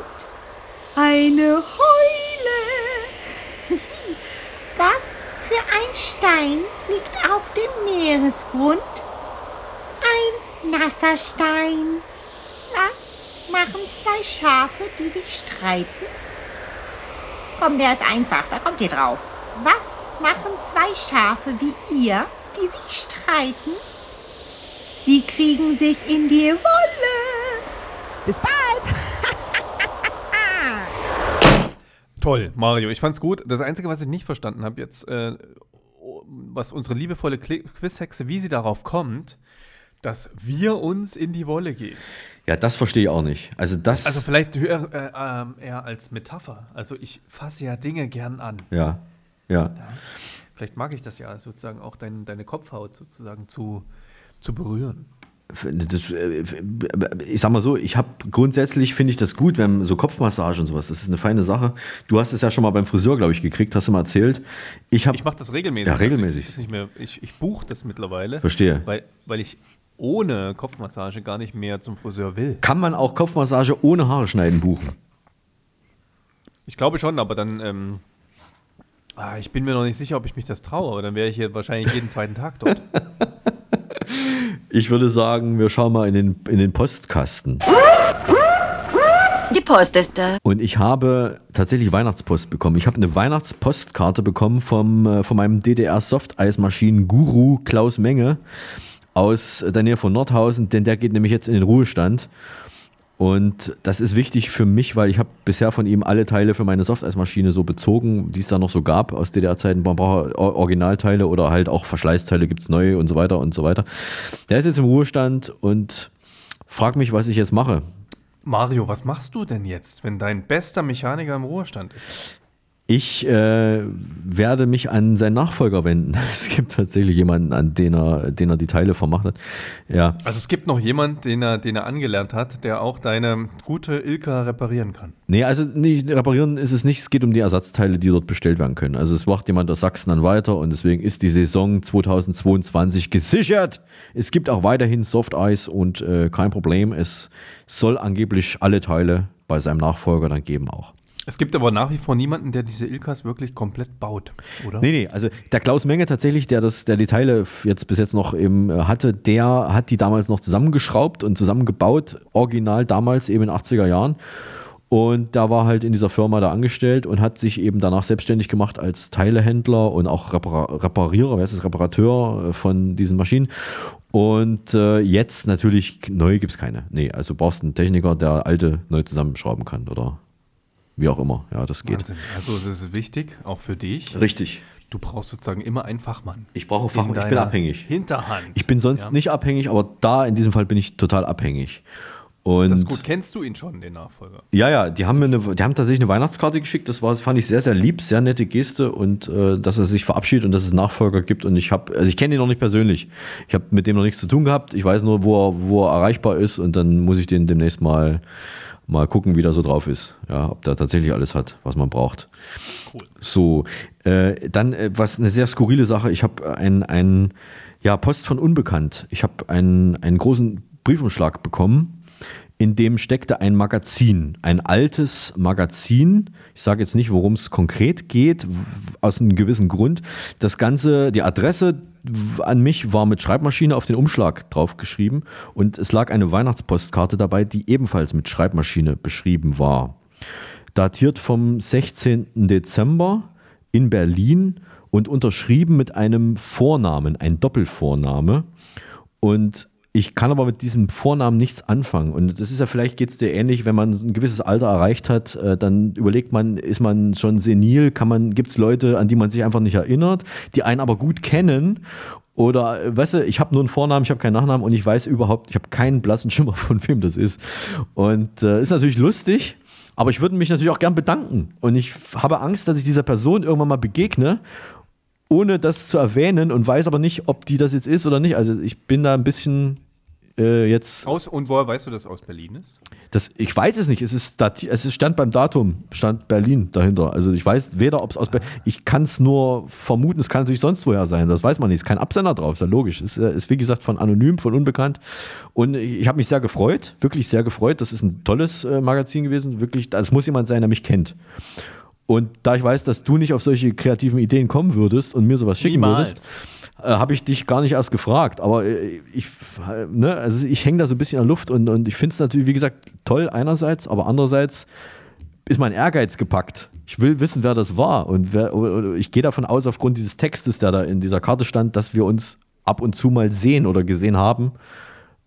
Eine Heule. Was für ein Stein liegt auf dem Meeresgrund? Ein nasser Stein. Was machen zwei Schafe, die sich streiten? Komm, der ist einfach, da kommt ihr drauf. Was machen zwei Schafe wie ihr, die sich streiten? Sie kriegen sich in die Wolle. Bis bald. Toll, Mario. Ich fand's gut. Das Einzige, was ich nicht verstanden habe jetzt, äh, was unsere liebevolle Quizhexe, wie sie darauf kommt, dass wir uns in die Wolle gehen. Ja, das verstehe ich auch nicht. Also das. Also vielleicht höher, äh, ähm, eher als Metapher. Also ich fasse ja Dinge gern an. ja, ja. Vielleicht mag ich das ja sozusagen auch dein, deine Kopfhaut sozusagen zu, zu berühren. Das, äh, ich sag mal so, ich habe grundsätzlich finde ich das gut, wenn so Kopfmassage und sowas, das ist eine feine Sache. Du hast es ja schon mal beim Friseur, glaube ich, gekriegt, hast du mal erzählt. Ich habe Ich mache das regelmäßig. Ja, Also regelmäßig. ich, das nicht mehr, ich, ich buche das mittlerweile. Verstehe. Weil, weil ich ohne Kopfmassage gar nicht mehr zum Friseur will. Kann man auch Kopfmassage ohne Haare schneiden buchen? Ich glaube schon, aber dann, ähm, ah, ich bin mir noch nicht sicher, ob ich mich das traue, aber dann wäre ich hier wahrscheinlich jeden zweiten Tag dort. Ich würde sagen, wir schauen mal in den, in den Postkasten. Die Post ist da. Und ich habe tatsächlich Weihnachtspost bekommen. Ich habe eine Weihnachtspostkarte bekommen vom, äh, von meinem DDR-Softeismaschinen-Guru Klaus Menge aus der Nähe von Nordhausen, denn der geht nämlich jetzt in den Ruhestand. Und das ist wichtig für mich, weil ich habe bisher von ihm alle Teile für meine Softeismaschine so bezogen, die es da noch so gab aus DDR-Zeiten. Man braucht Or- Originalteile oder halt auch Verschleißteile gibt es neu und so weiter und so weiter. Der ist jetzt im Ruhestand und fragt mich, was ich jetzt mache. Mario, was machst du denn jetzt, wenn dein bester Mechaniker im Ruhestand ist? Ich äh, werde mich an seinen Nachfolger wenden. Es gibt tatsächlich jemanden, an den er, den er die Teile vermacht hat. Ja. Also es gibt noch jemanden, den er, den er angelernt hat, der auch deine gute Ilka reparieren kann. Nee, also nicht, reparieren ist es nicht. Es geht um die Ersatzteile, die dort bestellt werden können. Also es macht jemand aus Sachsen dann weiter und deswegen ist die Saison 2022 gesichert. Es gibt auch weiterhin Soft Eis und äh, kein Problem. Es soll angeblich alle Teile bei seinem Nachfolger dann geben auch. Es gibt aber nach wie vor niemanden, der diese Ilkas wirklich komplett baut, oder? Nee, nee, also der Klaus Menge tatsächlich, der, das, der die Teile jetzt bis jetzt noch eben äh, hatte, der hat die damals noch zusammengeschraubt und zusammengebaut, original damals eben in den 80er Jahren. Und da war halt in dieser Firma da angestellt und hat sich eben danach selbstständig gemacht als Teilehändler und auch Repar Reparierer, wer ist das, Reparateur äh, von diesen Maschinen. Und äh, jetzt natürlich, neu gibt es keine. Nee, also brauchst einen Techniker, der alte neu zusammenschrauben kann oder wie auch immer. Ja, das geht. Wahnsinn. Also das ist wichtig, auch für dich. Richtig. Du brauchst sozusagen immer einen Fachmann. Ich brauche Fachmann, ich bin abhängig. Hinterhand. Ich bin sonst Ja. nicht abhängig, aber da in diesem Fall bin ich total abhängig. Und Das ist gut. Kennst du ihn schon, den Nachfolger? Ja, ja, die haben mir eine, die haben tatsächlich eine Weihnachtskarte geschickt. Das war, fand ich sehr, sehr lieb, sehr nette Geste und äh, dass er sich verabschiedet und dass es Nachfolger gibt. Und ich habe, also ich kenne ihn noch nicht persönlich. Ich habe mit dem noch nichts zu tun gehabt. Ich weiß nur, wo er, wo er erreichbar ist und dann muss ich den demnächst mal, mal gucken, wie der so drauf ist. Ja, ob der tatsächlich alles hat, was man braucht. So, äh, dann äh, was eine sehr skurrile Sache. Ich habe ein, ein, ja, Post von Unbekannt. Ich habe einen, einen großen Briefumschlag bekommen in dem steckte ein Magazin, ein altes Magazin. Ich sage jetzt nicht, worum es konkret geht, aus einem gewissen Grund. Das Ganze, die Adresse an mich war mit Schreibmaschine auf den Umschlag draufgeschrieben und es lag eine Weihnachtspostkarte dabei, die ebenfalls mit Schreibmaschine beschrieben war. Datiert vom 16. Dezember in Berlin und unterschrieben mit einem Vornamen, ein Doppelvorname. Und ich kann aber mit diesem Vornamen nichts anfangen. Und das ist ja vielleicht geht es dir ähnlich, wenn man ein gewisses Alter erreicht hat, äh, dann überlegt man, ist man schon senil, gibt es Leute, an die man sich einfach nicht erinnert, die einen aber gut kennen. Oder, äh, weißt du, ich habe nur einen Vornamen, ich habe keinen Nachnamen und ich weiß überhaupt, ich habe keinen blassen Schimmer von wem das ist. Und äh, ist natürlich lustig, aber ich würde mich natürlich auch gern bedanken. Und ich habe Angst, dass ich dieser Person irgendwann mal begegne ohne das zu erwähnen und weiß aber nicht, ob die das jetzt ist oder nicht. Also ich bin da ein bisschen äh, jetzt. Aus, und woher weißt du, dass aus Berlin ist? Das, ich weiß es nicht. Es ist es ist stand beim Datum, stand Berlin dahinter. Also ich weiß weder, ob es aus Berlin. Ich kann es nur vermuten, es kann natürlich sonst woher sein. Das weiß man nicht. Es ist kein Absender drauf, ist ja logisch. Es ist, äh, ist wie gesagt von anonym, von unbekannt. Und ich habe mich sehr gefreut, wirklich sehr gefreut. Das ist ein tolles äh, Magazin gewesen. Wirklich, das muss jemand sein, der mich kennt. Und da ich weiß, dass du nicht auf solche kreativen Ideen kommen würdest und mir sowas schicken Niemals. würdest, äh, habe ich dich gar nicht erst gefragt. Aber äh, ich, ne, also ich hänge da so ein bisschen in der Luft und, und ich finde es natürlich, wie gesagt, toll einerseits, aber andererseits ist mein Ehrgeiz gepackt. Ich will wissen, wer das war. Und wer, ich gehe davon aus, aufgrund dieses Textes, der da in dieser Karte stand, dass wir uns ab und zu mal sehen oder gesehen haben.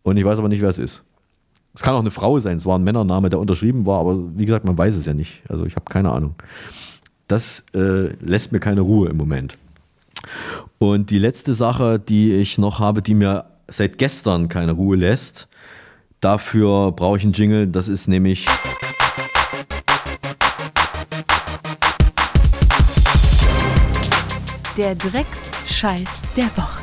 Und ich weiß aber nicht, wer es ist. Es kann auch eine Frau sein, es war ein Männername, der unterschrieben war, aber wie gesagt, man weiß es ja nicht. Also ich habe keine Ahnung. Das äh, lässt mir keine Ruhe im Moment. Und die letzte Sache, die ich noch habe, die mir seit gestern keine Ruhe lässt, dafür brauche ich einen Jingle, das ist nämlich. Der Drecksscheiß der Woche.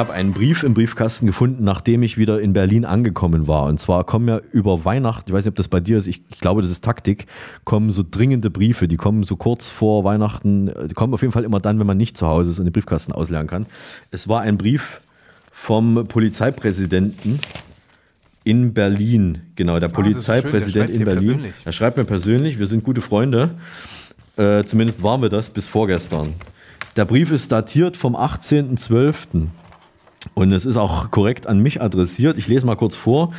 Habe einen Brief im Briefkasten gefunden, nachdem ich wieder in Berlin angekommen war. Und zwar kommen ja über Weihnachten, ich weiß nicht, ob das bei dir ist, ich, ich glaube, das ist Taktik, kommen so dringende Briefe, die kommen so kurz vor Weihnachten, die kommen auf jeden Fall immer dann, wenn man nicht zu Hause ist und den Briefkasten ausleeren kann. Es war ein Brief vom Polizeipräsidenten in Berlin. Genau, der Ah, ist schön, der Polizeipräsident in Berlin. persönlich. Er schreibt mir persönlich, wir sind gute Freunde. Äh, zumindest waren wir das bis vorgestern. Der Brief ist datiert vom 18.12. Und es ist auch korrekt an mich adressiert. Ich lese mal kurz vor.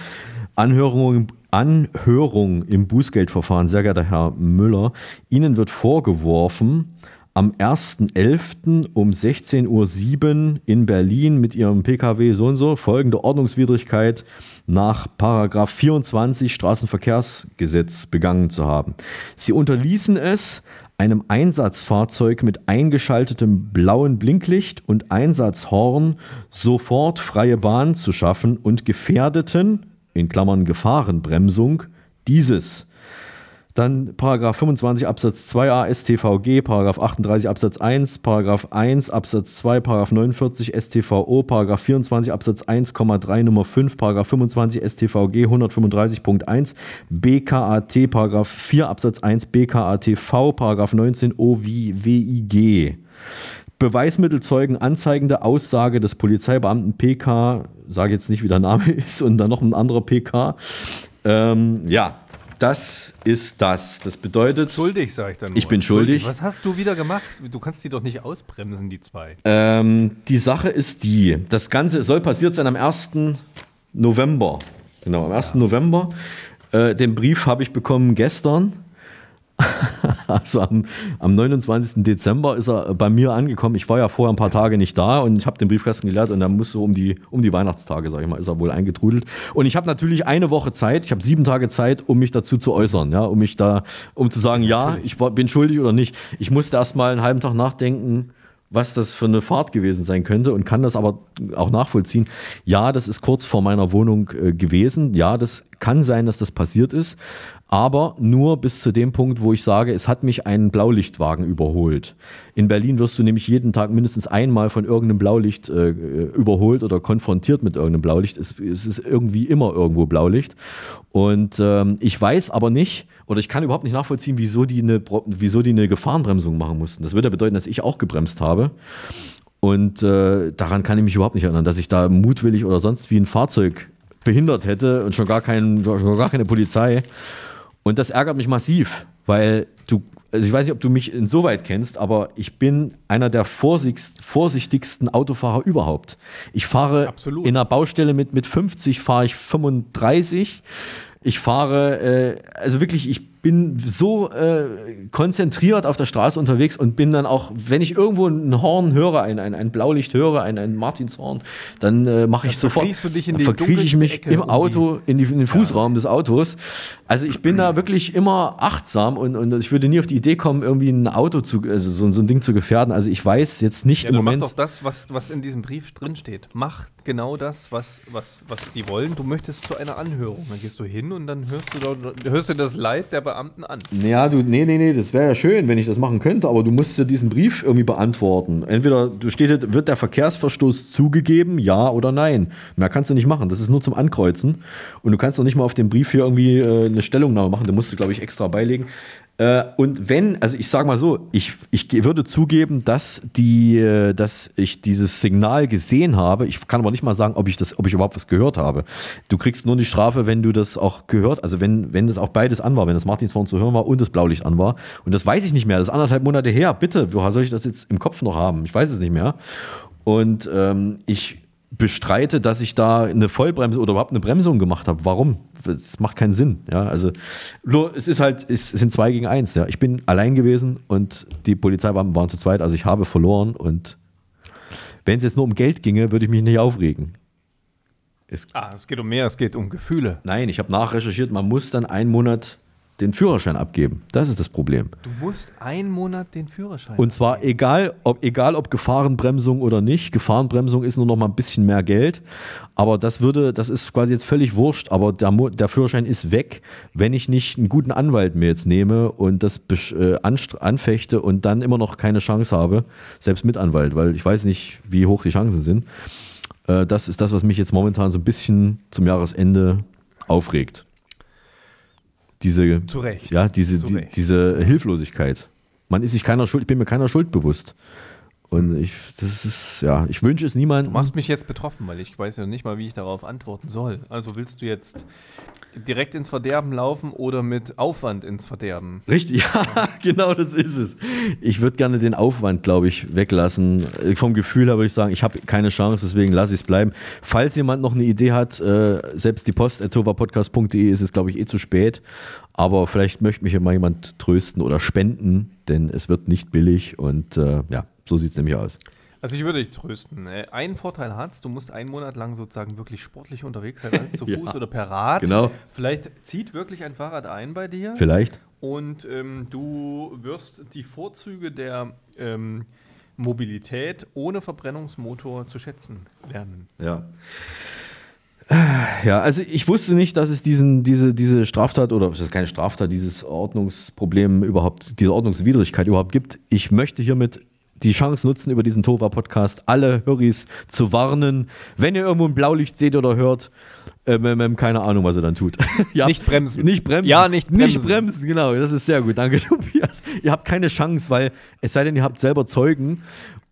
Anhörung, Anhörung im Bußgeldverfahren, sehr geehrter Herr Müller. Ihnen wird vorgeworfen, am 1.11. um 16.07 Uhr in Berlin mit Ihrem Pkw so und so folgende Ordnungswidrigkeit nach Paragraph 24 Straßenverkehrsgesetz begangen zu haben. Sie unterließen es, einem Einsatzfahrzeug mit eingeschaltetem blauen Blinklicht und Einsatzhorn sofort freie Bahn zu schaffen und gefährdeten, in Klammern Gefahrenbremsung, dieses. Dann Paragraph 25 Absatz 2a StVG, Paragraph 38 Absatz 1, Paragraph 1 Absatz 2, Paragraph 49 StVO, Paragraph 24 Absatz 1,3 Nummer 5, Paragraph 25 StVG 135.1, BKAT, Paragraph 4 Absatz 1 BKATV, Paragraph 19 OWWIG. Beweismittelzeugen anzeigende Aussage des Polizeibeamten PK, sage jetzt nicht, wie der Name ist, und dann noch ein anderer PK. Ähm, ja, das ist das. Das bedeutet. Schuldig, sag ich dann. Ich nur. bin schuldig. Was hast du wieder gemacht? Du kannst die doch nicht ausbremsen, die zwei. Ähm, die Sache ist die, das Ganze soll passiert sein am 1. November. Genau, am 1. November. Äh, den Brief habe ich bekommen gestern. Also am, am 29. Dezember ist er bei mir angekommen. Ich war ja vorher ein paar Tage nicht da und ich habe den Briefkasten geleert und dann musste um die, um die Weihnachtstage, sag ich mal, ist er wohl eingetrudelt. Und ich habe natürlich eine Woche Zeit, ich habe sieben Tage Zeit, um mich dazu zu äußern, ja, um mich da, um zu sagen, ja, ich war, bin schuldig oder nicht. Ich musste erst mal einen halben Tag nachdenken, was das für eine Fahrt gewesen sein könnte und kann das aber auch nachvollziehen. Ja, das ist kurz vor meiner Wohnung äh, gewesen. Ja, das kann sein, dass das passiert ist, aber nur bis zu dem Punkt, wo ich sage, es hat mich ein Blaulichtwagen überholt. In Berlin wirst du nämlich jeden Tag mindestens einmal von irgendeinem Blaulicht äh, überholt oder konfrontiert mit irgendeinem Blaulicht. Es, es ist irgendwie immer irgendwo Blaulicht. Und ähm, ich weiß aber nicht, oder ich kann überhaupt nicht nachvollziehen, wieso die, eine, wieso die eine Gefahrenbremsung machen mussten. Das würde ja bedeuten, dass ich auch gebremst habe. Und äh, daran kann ich mich überhaupt nicht erinnern, dass ich da mutwillig oder sonst wie ein Fahrzeug behindert hätte und schon gar, kein, schon gar keine Polizei. Und das ärgert mich massiv, weil du, also ich weiß nicht, ob du mich insoweit kennst, aber ich bin einer der vorsichtigsten Autofahrer überhaupt. Ich fahre Absolut. in einer Baustelle mit, mit 50, fahre ich 35. Ich fahre, äh, also wirklich, ich bin so äh, konzentriert auf der Straße unterwegs und bin dann auch, wenn ich irgendwo ein Horn höre, ein, ein, ein Blaulicht höre, ein, ein Martinshorn, dann äh, mache ich sofort, du dich in dann verkrieche ich mich Ecke im Auto, in, die, in den Fußraum ja. des Autos. Also ich bin da wirklich immer achtsam und, und ich würde nie auf die Idee kommen, irgendwie ein Auto zu, also so, so ein Ding zu gefährden. Also ich weiß jetzt nicht ja, im Moment. Mach doch das, was, was in diesem Brief drinsteht. Mach genau das, was, was, was die wollen. Du möchtest zu einer Anhörung. Dann gehst du hin und dann hörst du, hörst du das Leid der Beamten an. Ja, du, nee, nee, nee, das wäre ja schön, wenn ich das machen könnte, aber du musst ja diesen Brief irgendwie beantworten. Entweder du steht, wird der Verkehrsverstoß zugegeben, ja oder nein. Mehr kannst du nicht machen. Das ist nur zum Ankreuzen. Und du kannst doch nicht mal auf dem Brief hier irgendwie äh, eine Stellungnahme machen. Da musst du, glaube ich, extra beilegen. Äh, und wenn, also ich sage mal so, ich, ich würde zugeben, dass, die, äh, dass ich dieses Signal gesehen habe. Ich kann aber nicht mal sagen, ob ich, das, ob ich überhaupt was gehört habe. Du kriegst nur die Strafe, wenn du das auch gehört, also wenn, wenn das auch beides an war, wenn das Martinshorn zu hören war und das Blaulicht an war. Und das weiß ich nicht mehr. Das ist anderthalb Monate her. Bitte, woher soll ich das jetzt im Kopf noch haben? Ich weiß es nicht mehr. Und ähm, ich bestreite, dass ich da eine Vollbremse oder überhaupt eine Bremsung gemacht habe. Warum? Es macht keinen Sinn. Ja, also nur es ist halt, es sind zwei gegen eins. Ja, ich bin allein gewesen und die Polizeibeamten waren zu zweit. Also ich habe verloren und wenn es jetzt nur um Geld ginge, würde ich mich nicht aufregen. Es, ah, es geht um mehr, es geht um Gefühle. Nein, ich habe nachrecherchiert, man muss dann einen Monat den Führerschein abgeben. Das ist das Problem. Du musst einen Monat den Führerschein Und zwar abgeben. egal ob, egal ob Gefahrenbremsung oder nicht. Gefahrenbremsung ist nur noch mal ein bisschen mehr Geld. Aber das würde, das ist quasi jetzt völlig wurscht. Aber der, der Führerschein ist weg, wenn ich nicht einen guten Anwalt mir jetzt nehme und das äh, anfechte und dann immer noch keine Chance habe, selbst mit Anwalt, weil ich weiß nicht, wie hoch die Chancen sind. Äh, das ist das, was mich jetzt momentan so ein bisschen zum Jahresende aufregt diese. Ja, diese, die, diese Hilflosigkeit. Man ist sich keiner Schuld, ich bin mir keiner Schuld bewusst. Und ich, das ist, ja, ich wünsche es niemandem. Du machst mich jetzt betroffen, weil ich weiß ja nicht mal, wie ich darauf antworten soll. Also willst du jetzt direkt ins Verderben laufen oder mit Aufwand ins Verderben? Richtig, ja, genau das ist es. Ich würde gerne den Aufwand, glaube ich, weglassen. Vom Gefühl her würde ich sagen, ich habe keine Chance, deswegen lasse ich es bleiben. Falls jemand noch eine Idee hat, äh, selbst die Post tovapodcast.de ist es, glaube ich, eh zu spät. Aber vielleicht möchte mich ja mal jemand trösten oder spenden, denn es wird nicht billig und äh, ja, so sieht es nämlich aus. Also ich würde dich trösten. Äh, einen Vorteil hat's, du musst einen Monat lang sozusagen wirklich sportlich unterwegs sein, als zu Fuß ja, oder per Rad. Genau. Vielleicht zieht wirklich ein Fahrrad ein bei dir. Vielleicht. Und ähm, du wirst die Vorzüge der ähm, Mobilität ohne Verbrennungsmotor zu schätzen lernen. Ja. Ja, also ich wusste nicht, dass es diesen, diese, diese Straftat oder das ist keine Straftat, dieses Ordnungsproblem überhaupt, diese Ordnungswidrigkeit überhaupt gibt. Ich möchte hiermit die Chance nutzen, über diesen Tova-Podcast alle Höris zu warnen. Wenn ihr irgendwo ein Blaulicht seht oder hört, ähm, keine Ahnung, was er dann tut. nicht bremsen. Nicht bremsen. Ja, nicht bremsen. Nicht bremsen, genau. Das ist sehr gut. Danke, Tobias. Ihr habt keine Chance, weil es sei denn, ihr habt selber Zeugen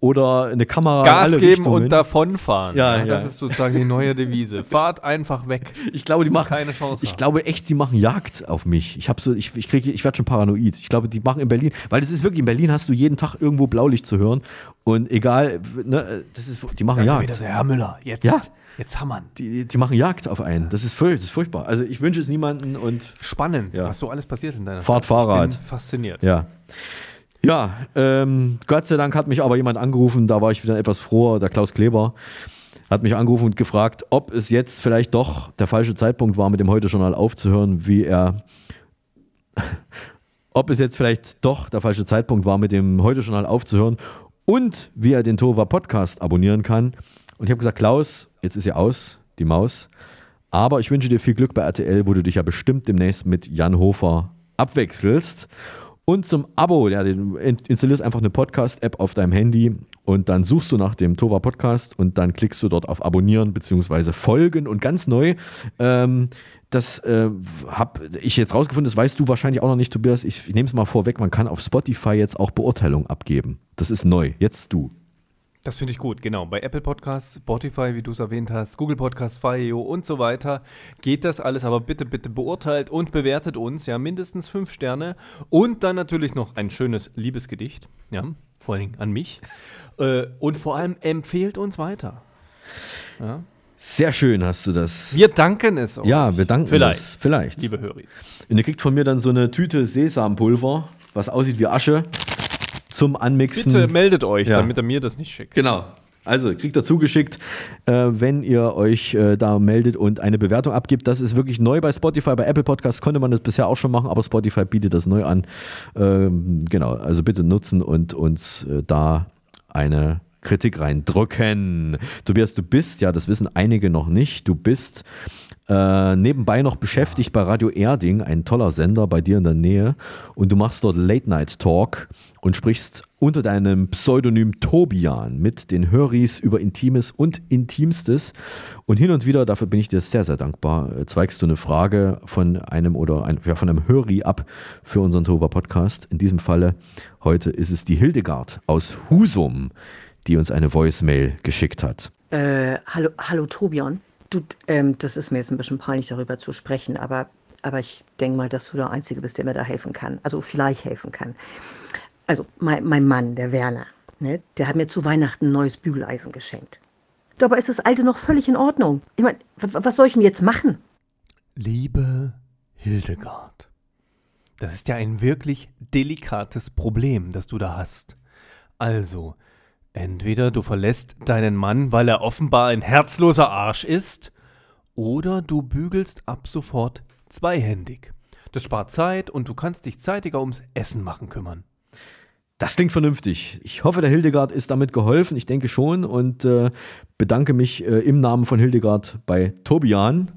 oder eine Kamera Gas geben Richtungen. und davonfahren. Ja, Das ja. ist sozusagen die neue Devise. Fahrt einfach weg. Ich glaube, die machen keine Chance. Ich haben. glaube echt, sie machen Jagd auf mich. Ich habe so, ich, ich kriege, ich werde schon paranoid. Ich glaube, die machen in Berlin, weil das ist wirklich in Berlin hast du jeden Tag irgendwo Blaulicht zu hören und egal, ne, das ist, die machen Da ist Jagd. wieder der Herr Müller. Jetzt, Ja. jetzt hammern. Die, die machen Jagd auf einen. Das ist, furch- das ist furchtbar. Also ich wünsche es niemanden und Spannend, Ja. was so alles passiert in deiner Fahrt Stadt. Fahrrad. Ich bin fasziniert. Ja. Ja, ähm, Gott sei Dank hat mich aber jemand angerufen, da war ich wieder etwas froher, der Klaus Kleber hat mich angerufen und gefragt, ob es jetzt vielleicht doch der falsche Zeitpunkt war, mit dem Heute-Journal aufzuhören, wie er, ob es jetzt vielleicht doch der falsche Zeitpunkt war, mit dem Heute-Journal aufzuhören und wie er den Tova Podcast abonnieren kann. Und ich habe gesagt, Klaus, jetzt ist ja aus, die Maus, aber ich wünsche dir viel Glück bei RTL, wo du dich ja bestimmt demnächst mit Jan Hofer abwechselst. Und zum Abo, ja, du installierst einfach eine Podcast-App auf deinem Handy und dann suchst du nach dem Tova Podcast und dann klickst du dort auf Abonnieren bzw. Folgen. Und ganz neu, ähm, das äh, habe ich jetzt rausgefunden, das weißt du wahrscheinlich auch noch nicht, Tobias. Ich, ich nehme es mal vorweg, man kann auf Spotify jetzt auch Beurteilungen abgeben. Das ist neu, jetzt du. Das finde ich gut, genau. Bei Apple Podcasts, Spotify, wie du es erwähnt hast, Google Podcasts, Fire.io und so weiter geht das alles. Aber bitte, bitte beurteilt und bewertet uns, ja, mindestens fünf Sterne. Und dann natürlich noch ein schönes Liebesgedicht, ja, vor allem an mich. Äh, und vor allem empfehlt uns weiter. Ja. Sehr schön hast du das. Wir danken es euch. Ja, wir danken Vielleicht. es. Vielleicht. Liebe Höris. Und ihr kriegt von mir dann so eine Tüte Sesampulver, was aussieht wie Asche, zum Anmixen. Bitte meldet euch, Ja. damit er mir das nicht schickt. Genau. Also kriegt er zugeschickt, äh, wenn ihr euch äh, da meldet und eine Bewertung abgibt. Das ist wirklich neu bei Spotify. Bei Apple Podcasts konnte man das bisher auch schon machen, aber Spotify bietet das neu an. Ähm, genau, also bitte nutzen und uns äh, da eine Kritik reindrücken. Tobias, du bist, ja, das wissen einige noch nicht, du bist äh, nebenbei noch beschäftigt bei Radio Erding, ein toller Sender bei dir in der Nähe. Und du machst dort Late Night Talk und sprichst unter deinem Pseudonym Tobian mit den Höris über Intimes und Intimstes. Und hin und wieder, dafür bin ich dir sehr, sehr dankbar, äh, zweigst du eine Frage von einem oder ein, ja, von einem Höri ab für unseren Tova Podcast. In diesem Falle heute ist es die Hildegard aus Husum, die uns eine Voicemail geschickt hat. Äh, hallo, hallo Tobian. Du, ähm, das ist mir jetzt ein bisschen peinlich, darüber zu sprechen, aber, aber ich denke mal, dass du der Einzige bist, der mir da helfen kann. Also vielleicht helfen kann. Also, mein, mein Mann, der Werner, ne, der hat mir zu Weihnachten ein neues Bügeleisen geschenkt. Dabei ist das alte noch völlig in Ordnung. Ich meine, was soll ich denn jetzt machen? Liebe Hildegard, das ist ja ein wirklich delikates Problem, das du da hast. Also, entweder du verlässt deinen Mann, weil er offenbar ein herzloser Arsch ist, oder du bügelst ab sofort zweihändig. Das spart Zeit und du kannst dich zeitiger ums Essen machen kümmern. Das klingt vernünftig. Ich hoffe, der Hildegard ist damit geholfen. Ich denke schon und äh, bedanke mich äh, im Namen von Hildegard bei Tobian.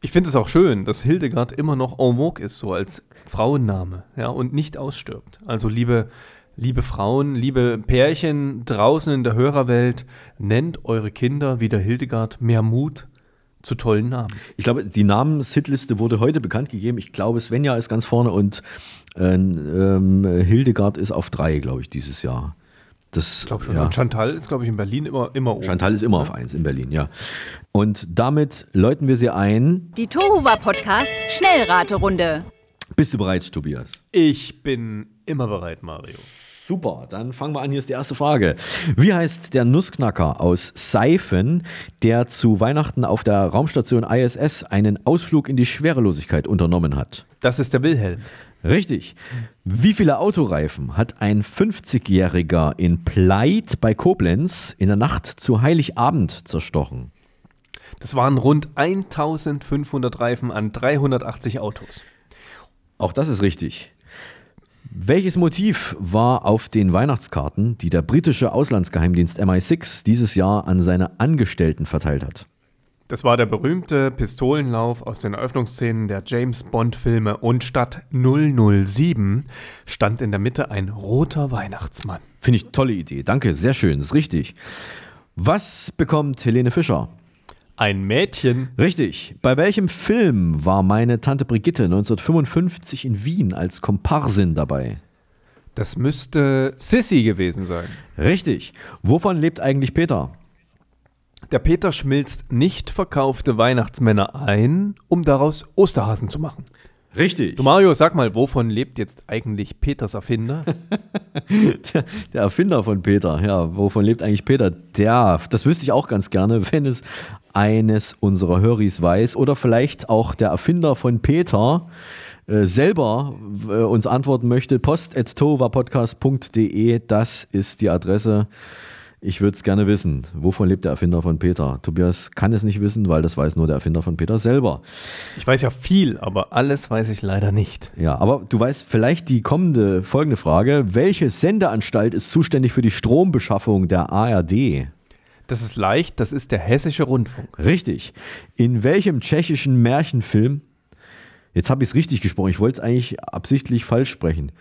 Ich finde es auch schön, dass Hildegard immer noch en vogue ist, so als Frauenname, ja, und nicht ausstirbt. Also liebe, liebe Frauen, liebe Pärchen draußen in der Hörerwelt, nennt eure Kinder wie der Hildegard mehr Mut zu tollen Namen. Ich glaube, die Namenshitliste wurde heute bekannt gegeben. Ich glaube, Svenja ist ganz vorne und äh, ähm, Hildegard ist auf drei, glaube ich, dieses Jahr. Das, Ich glaube schon. ja. Und Chantal ist, glaube ich, in Berlin immer, immer oben. Chantal ist immer auf eins in Berlin, ja. Und damit läuten wir sie ein. Die Tohuwa Podcast Schnellraterunde. Bist du bereit, Tobias? Ich bin immer bereit, Mario. Super, dann fangen wir an. Hier ist die erste Frage. Wie heißt der Nussknacker aus Seifen, der zu Weihnachten auf der Raumstation ISS einen Ausflug in die Schwerelosigkeit unternommen hat? Das ist der Wilhelm. Richtig. Wie viele Autoreifen hat ein 50-Jähriger in Pleit bei Koblenz in der Nacht zu Heiligabend zerstochen? Das waren rund 1500 Reifen an 380 Autos. Auch das ist richtig. Welches Motiv war auf den Weihnachtskarten, die der britische Auslandsgeheimdienst MI6 dieses Jahr an seine Angestellten verteilt hat? Das war der berühmte Pistolenlauf aus den Eröffnungsszenen der James Bond-Filme und statt 007 stand in der Mitte ein roter Weihnachtsmann. Finde ich tolle Idee. Danke, sehr schön, ist richtig. Was bekommt Helene Fischer? Ein Mädchen. Richtig. Bei welchem Film war meine Tante Brigitte 1955 in Wien als Komparsin dabei? Das müsste Sissy gewesen sein. Richtig. Wovon lebt eigentlich Peter? Der Peter schmilzt nicht verkaufte Weihnachtsmänner ein, um daraus Osterhasen zu machen. Richtig. Du Mario, sag mal, wovon lebt jetzt eigentlich Peters Erfinder? der, der Erfinder von Peter, ja, wovon lebt eigentlich Peter? Der, das wüsste ich auch ganz gerne, wenn es eines unserer Höris weiß oder vielleicht auch der Erfinder von Peter äh, selber äh, uns antworten möchte. post.tovapodcast.de, das ist die Adresse. Ich würde es gerne wissen. Wovon lebt der Erfinder von Peter? Tobias kann es nicht wissen, weil das weiß nur der Erfinder von Peter selber. Ich weiß ja viel, aber alles weiß ich leider nicht. Ja, aber du weißt vielleicht die kommende, folgende Frage. Welche Sendeanstalt ist zuständig für die Strombeschaffung der ARD? Das ist leicht, das ist der Hessische Rundfunk. Richtig. In welchem tschechischen Märchenfilm Jetzt habe ich es richtig gesprochen. Ich wollte es eigentlich absichtlich falsch sprechen.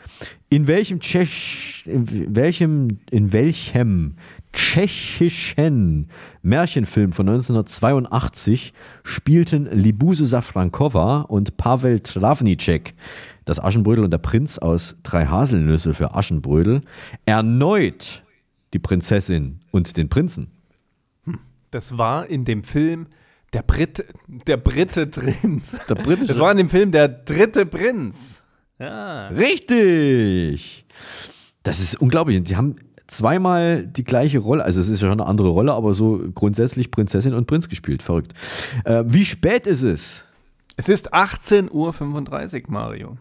In welchem Tschech, in welchem, in welchem tschechischen Märchenfilm von 1982 spielten Libuse Safrankova und Pavel Travnicek, das Aschenbrödel und der Prinz aus Drei Haselnüsse für Aschenbrödel, erneut die Prinzessin und den Prinzen. Das war in dem Film der Brit, der Brite Prinz. Der britische. Das war in dem Film der dritte Prinz. Ja. Richtig. Das ist unglaublich. Die haben zweimal die gleiche Rolle, also es ist ja schon eine andere Rolle, aber so grundsätzlich Prinzessin und Prinz gespielt. Verrückt. Äh, wie spät ist es? Es ist 18.35 Uhr, Mario.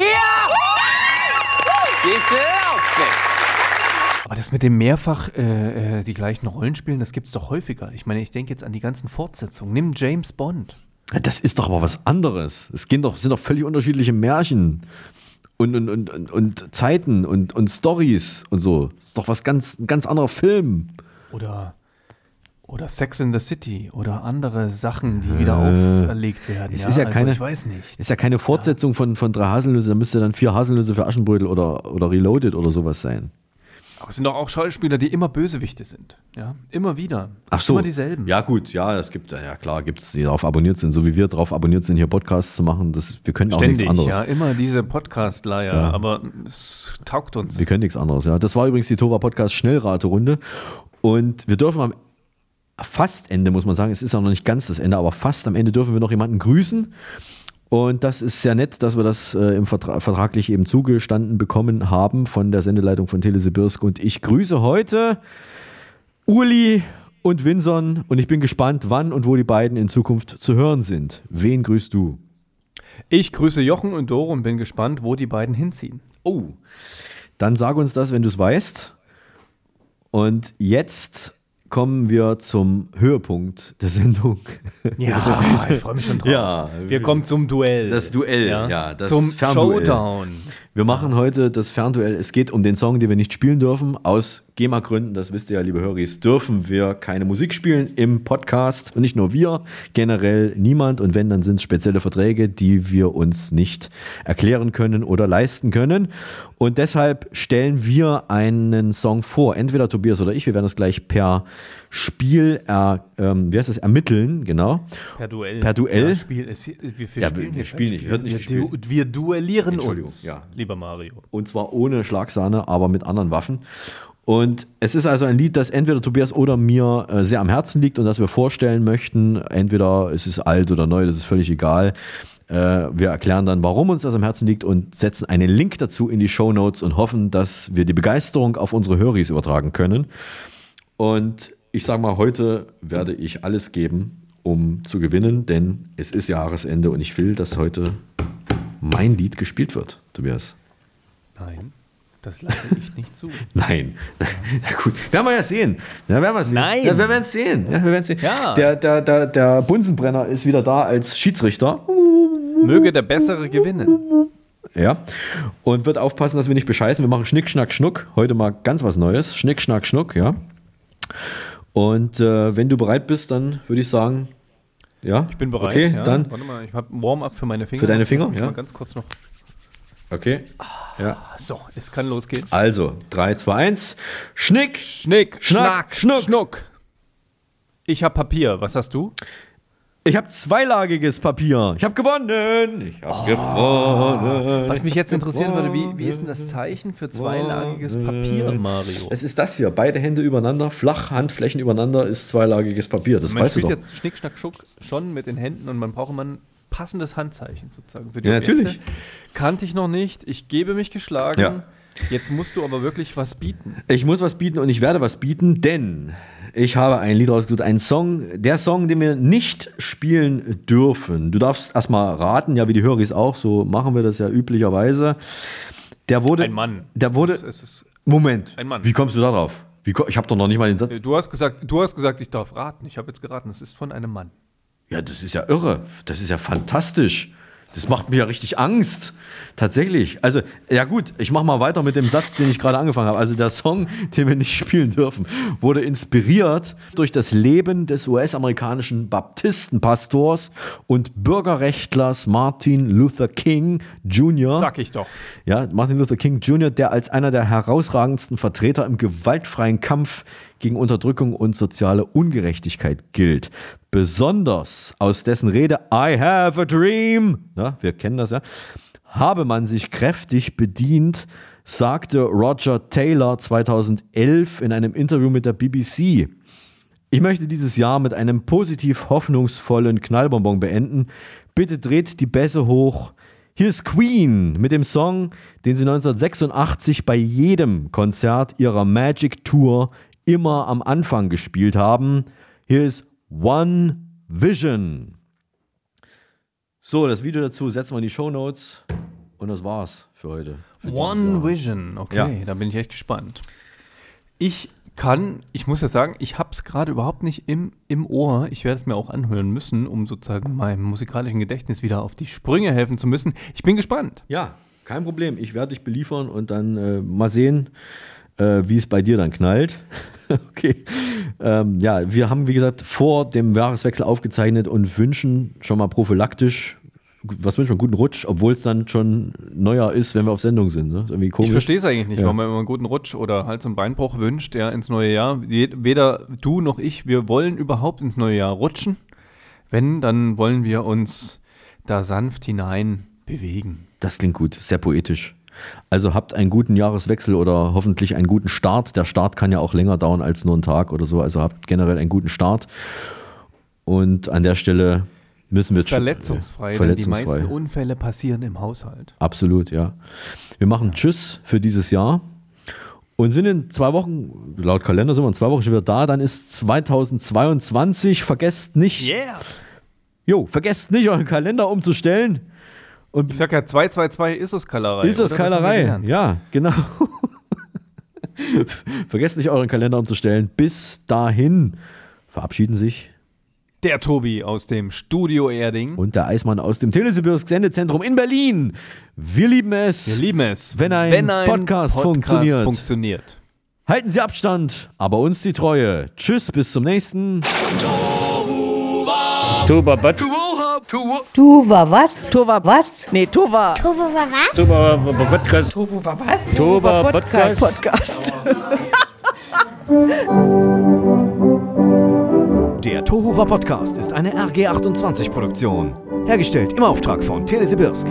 Aber das mit dem mehrfach äh, äh, die gleichen Rollen spielen, das gibt es doch häufiger. Ich meine, ich denke jetzt an die ganzen Fortsetzungen. Nimm James Bond. Das ist doch aber was anderes. Es gehen doch, sind doch völlig unterschiedliche Märchen und, und, und, und, und Zeiten und, und Stories und so. Das ist doch was ganz, ein ganz anderer Film. Oder, oder Sex in the City oder andere Sachen, die wieder auferlegt werden. Es ist ja also keine, ich weiß nicht. ist ja keine Fortsetzung von, von drei Haselnüsse, da müsste dann vier Haselnüsse für Aschenbrödel oder, oder Reloaded oder sowas sein. Aber es sind doch auch Schauspieler, die immer Bösewichte sind. Ja, immer wieder. Ach so. Immer dieselben. Ja, gut, ja, es gibt, ja klar, gibt es, die darauf abonniert sind, so wie wir darauf abonniert sind, hier Podcasts zu machen. Das, wir können auch Ständig, nichts anderes. ja, immer diese Podcast-Leier, Ja. aber es taugt uns. Wir können nichts anderes, ja. Das war übrigens die Tova Podcast Schnellraterunde. Und wir dürfen am fast Ende, muss man sagen, es ist auch noch nicht ganz das Ende, aber fast am Ende dürfen wir noch jemanden grüßen. Und das ist sehr nett, dass wir das äh, im Vertra vertraglich eben zugestanden bekommen haben von der Sendeleitung von Telesibirsk. Und ich grüße heute Uli und Winson und ich bin gespannt, wann und wo die beiden in Zukunft zu hören sind. Wen grüßt du? Ich grüße Jochen und Doro und bin gespannt, wo die beiden hinziehen. Oh. Dann sag uns das, wenn du es weißt. Und jetzt kommen wir zum Höhepunkt der Sendung. Ja, ich freue mich schon drauf. Ja, Wir kommen zum Duell. Das Duell, ja, das zum Fernduell. Showdown. Wir machen heute das Fernduell. Es geht um den Song, den wir nicht spielen dürfen. Aus GEMA-Gründen, das wisst ihr ja, liebe Höris, dürfen wir keine Musik spielen im Podcast. Und nicht nur wir, generell niemand. Und wenn, dann sind es spezielle Verträge, die wir uns nicht erklären können oder leisten können. Und deshalb stellen wir einen Song vor. Entweder Tobias oder ich. Wir werden das gleich per Spiel er, ähm, wie heißt das, ermitteln, genau. Per Duell. Per Duell. Ja, Spiel ist, wir, Ja, spielen wir spielen nicht, wird nicht wir, du, wir duellieren uns, ja. lieber Mario. Und zwar ohne Schlagsahne, aber mit anderen Waffen. Und es ist also ein Lied, das entweder Tobias oder mir äh, sehr am Herzen liegt und das wir vorstellen möchten. Entweder es ist alt oder neu, das ist völlig egal. Äh, wir erklären dann, warum uns das am Herzen liegt und setzen einen Link dazu in die Show Notes und hoffen, dass wir die Begeisterung auf unsere Höris übertragen können. Und ich sage mal, heute werde ich alles geben, um zu gewinnen, denn es ist Jahresende und ich will, dass heute mein Lied gespielt wird, Tobias. Nein, das lasse ich nicht zu. Nein. Na gut, werden wir ja sehen. Ja, werden wir sehen. Nein. Ja, wir werden es sehen. Ja, wir werden sehen. Ja. Der, der, der, der Bunsenbrenner ist wieder da als Schiedsrichter. Möge der Bessere gewinnen. Ja. Und wird aufpassen, dass wir nicht bescheißen. Wir machen Schnick, Schnack, Schnuck. Heute mal ganz was Neues. Schnick, Schnack, Schnuck, ja. Und äh, wenn du bereit bist, dann würde ich sagen, ja. Ich bin bereit. Okay, ja. dann. Warte mal, ich habe ein Warm-up für meine Finger. Für deine Finger, ja. Mal ganz kurz noch. Okay. Ja. So, es kann losgehen. Also, 3, 2, 1. Schnick, Schnick, Schnack, Schnack, Schnuck. Ich habe Papier. Was hast du? Ich habe zweilagiges Papier. Ich habe gewonnen. Ich habe gewonnen. Was mich jetzt interessieren würde, wie, wie ist denn das Zeichen für zweilagiges Papier, Mario? Es ist das hier. Beide Hände übereinander, flach, Handflächen übereinander ist zweilagiges Papier. Das man weißt du doch. jetzt Schnick, Schnack, Schuck schon mit den Händen und man braucht immer ein passendes Handzeichen sozusagen für die Ja, natürlich. Kannte ich noch nicht. Ich gebe mich geschlagen. Ja. Jetzt musst du aber wirklich was bieten. Ich muss was bieten und ich werde was bieten, denn ich habe ein Lied rausgesucht, einen Song, der Song, den wir nicht spielen dürfen. Du darfst erstmal raten, ja, wie die Höris auch, so machen wir das ja üblicherweise. Der wurde. Ein Mann. Der wurde. Es ist- es ist Moment. ein Mann. Wie kommst du da drauf? Wie, ich habe doch noch nicht mal den Satz. Du hast gesagt, du hast gesagt, ich darf raten. Ich habe jetzt geraten, es ist von einem Mann. Ja, das ist ja irre. Das ist ja fantastisch. Das macht mir ja richtig Angst. Tatsächlich. Also, ja gut, ich mache mal weiter mit dem Satz, den ich gerade angefangen habe. Also der Song, den wir nicht spielen dürfen, wurde inspiriert durch das Leben des US-amerikanischen Baptistenpastors und Bürgerrechtlers Martin Luther King Jr. Sag ich doch. Ja, Martin Luther King Jr., der als einer der herausragendsten Vertreter im gewaltfreien Kampf gegen Unterdrückung und soziale Ungerechtigkeit gilt. Besonders aus dessen Rede I have a dream, ja, wir kennen das ja, habe man sich kräftig bedient, sagte Roger Taylor 2011 in einem Interview mit der BBC. Ich möchte dieses Jahr mit einem positiv hoffnungsvollen Knallbonbon beenden. Bitte dreht die Bässe hoch. Hier ist Queen mit dem Song, den sie 1986 bei jedem Konzert ihrer Magic Tour immer am Anfang gespielt haben. Hier ist One Vision. So, das Video dazu setzen wir in die Show Notes. Und das war's für heute. Für One. Vision, okay, Ja. da bin ich echt gespannt. Ich kann, ich muss ja sagen, ich habe es gerade überhaupt nicht im, im Ohr. Ich werde es mir auch anhören müssen, um sozusagen meinem musikalischen Gedächtnis wieder auf die Sprünge helfen zu müssen. Ich bin gespannt. Ja, kein Problem. Ich werde dich beliefern und dann äh, mal sehen, äh, wie es bei dir dann knallt. okay. Ähm, ja, wir haben, wie gesagt, vor dem Jahreswechsel aufgezeichnet und wünschen schon mal prophylaktisch, was wünschen wir, guten Rutsch, obwohl es dann schon Neujahr ist, wenn wir auf Sendung sind. Ne? Irgendwie komisch. Ich verstehe es eigentlich nicht, Ja. warum man immer einen guten Rutsch oder Hals- und Beinbruch wünscht, ja, ins neue Jahr. Weder du noch ich, wir wollen überhaupt ins neue Jahr rutschen. Wenn, dann wollen wir uns da sanft hinein bewegen. Das klingt gut, sehr poetisch. Also habt einen guten Jahreswechsel oder hoffentlich einen guten Start. Der Start kann ja auch länger dauern als nur einen Tag oder so. Also habt generell einen guten Start. Und an der Stelle müssen wir Verletzungsfrei, äh, denn die meisten Unfälle passieren im Haushalt. Absolut, ja. Wir machen Tschüss für dieses Jahr und sind in zwei Wochen, laut Kalender sind wir in zwei Wochen schon wieder da. Dann ist 2022. Vergesst nicht, Yeah! jo, vergesst nicht, euren Kalender umzustellen. Und Ich sag ja, 222 ist es Kalerei. Ist wir Keilerei? Ja, genau. Vergesst nicht, euren Kalender umzustellen. Bis dahin verabschieden sich Der Tobi aus dem Studio Erding. und der Eismann aus dem Telesibirsk Sendezentrum in Berlin. Wir lieben es. Wir lieben es, wenn ein, Podcast, funktioniert. funktioniert. Halten Sie Abstand, aber uns die Treue. Tschüss, bis zum nächsten. Tuba, Du war was? Tova was? Nee, Tova. Tovo war was? Tuba, Podcast. War was? Podcast. Podcast. Podcast. Der Tohuwa Podcast ist eine RG28-Produktion. Hergestellt im Auftrag von Telesibirsk.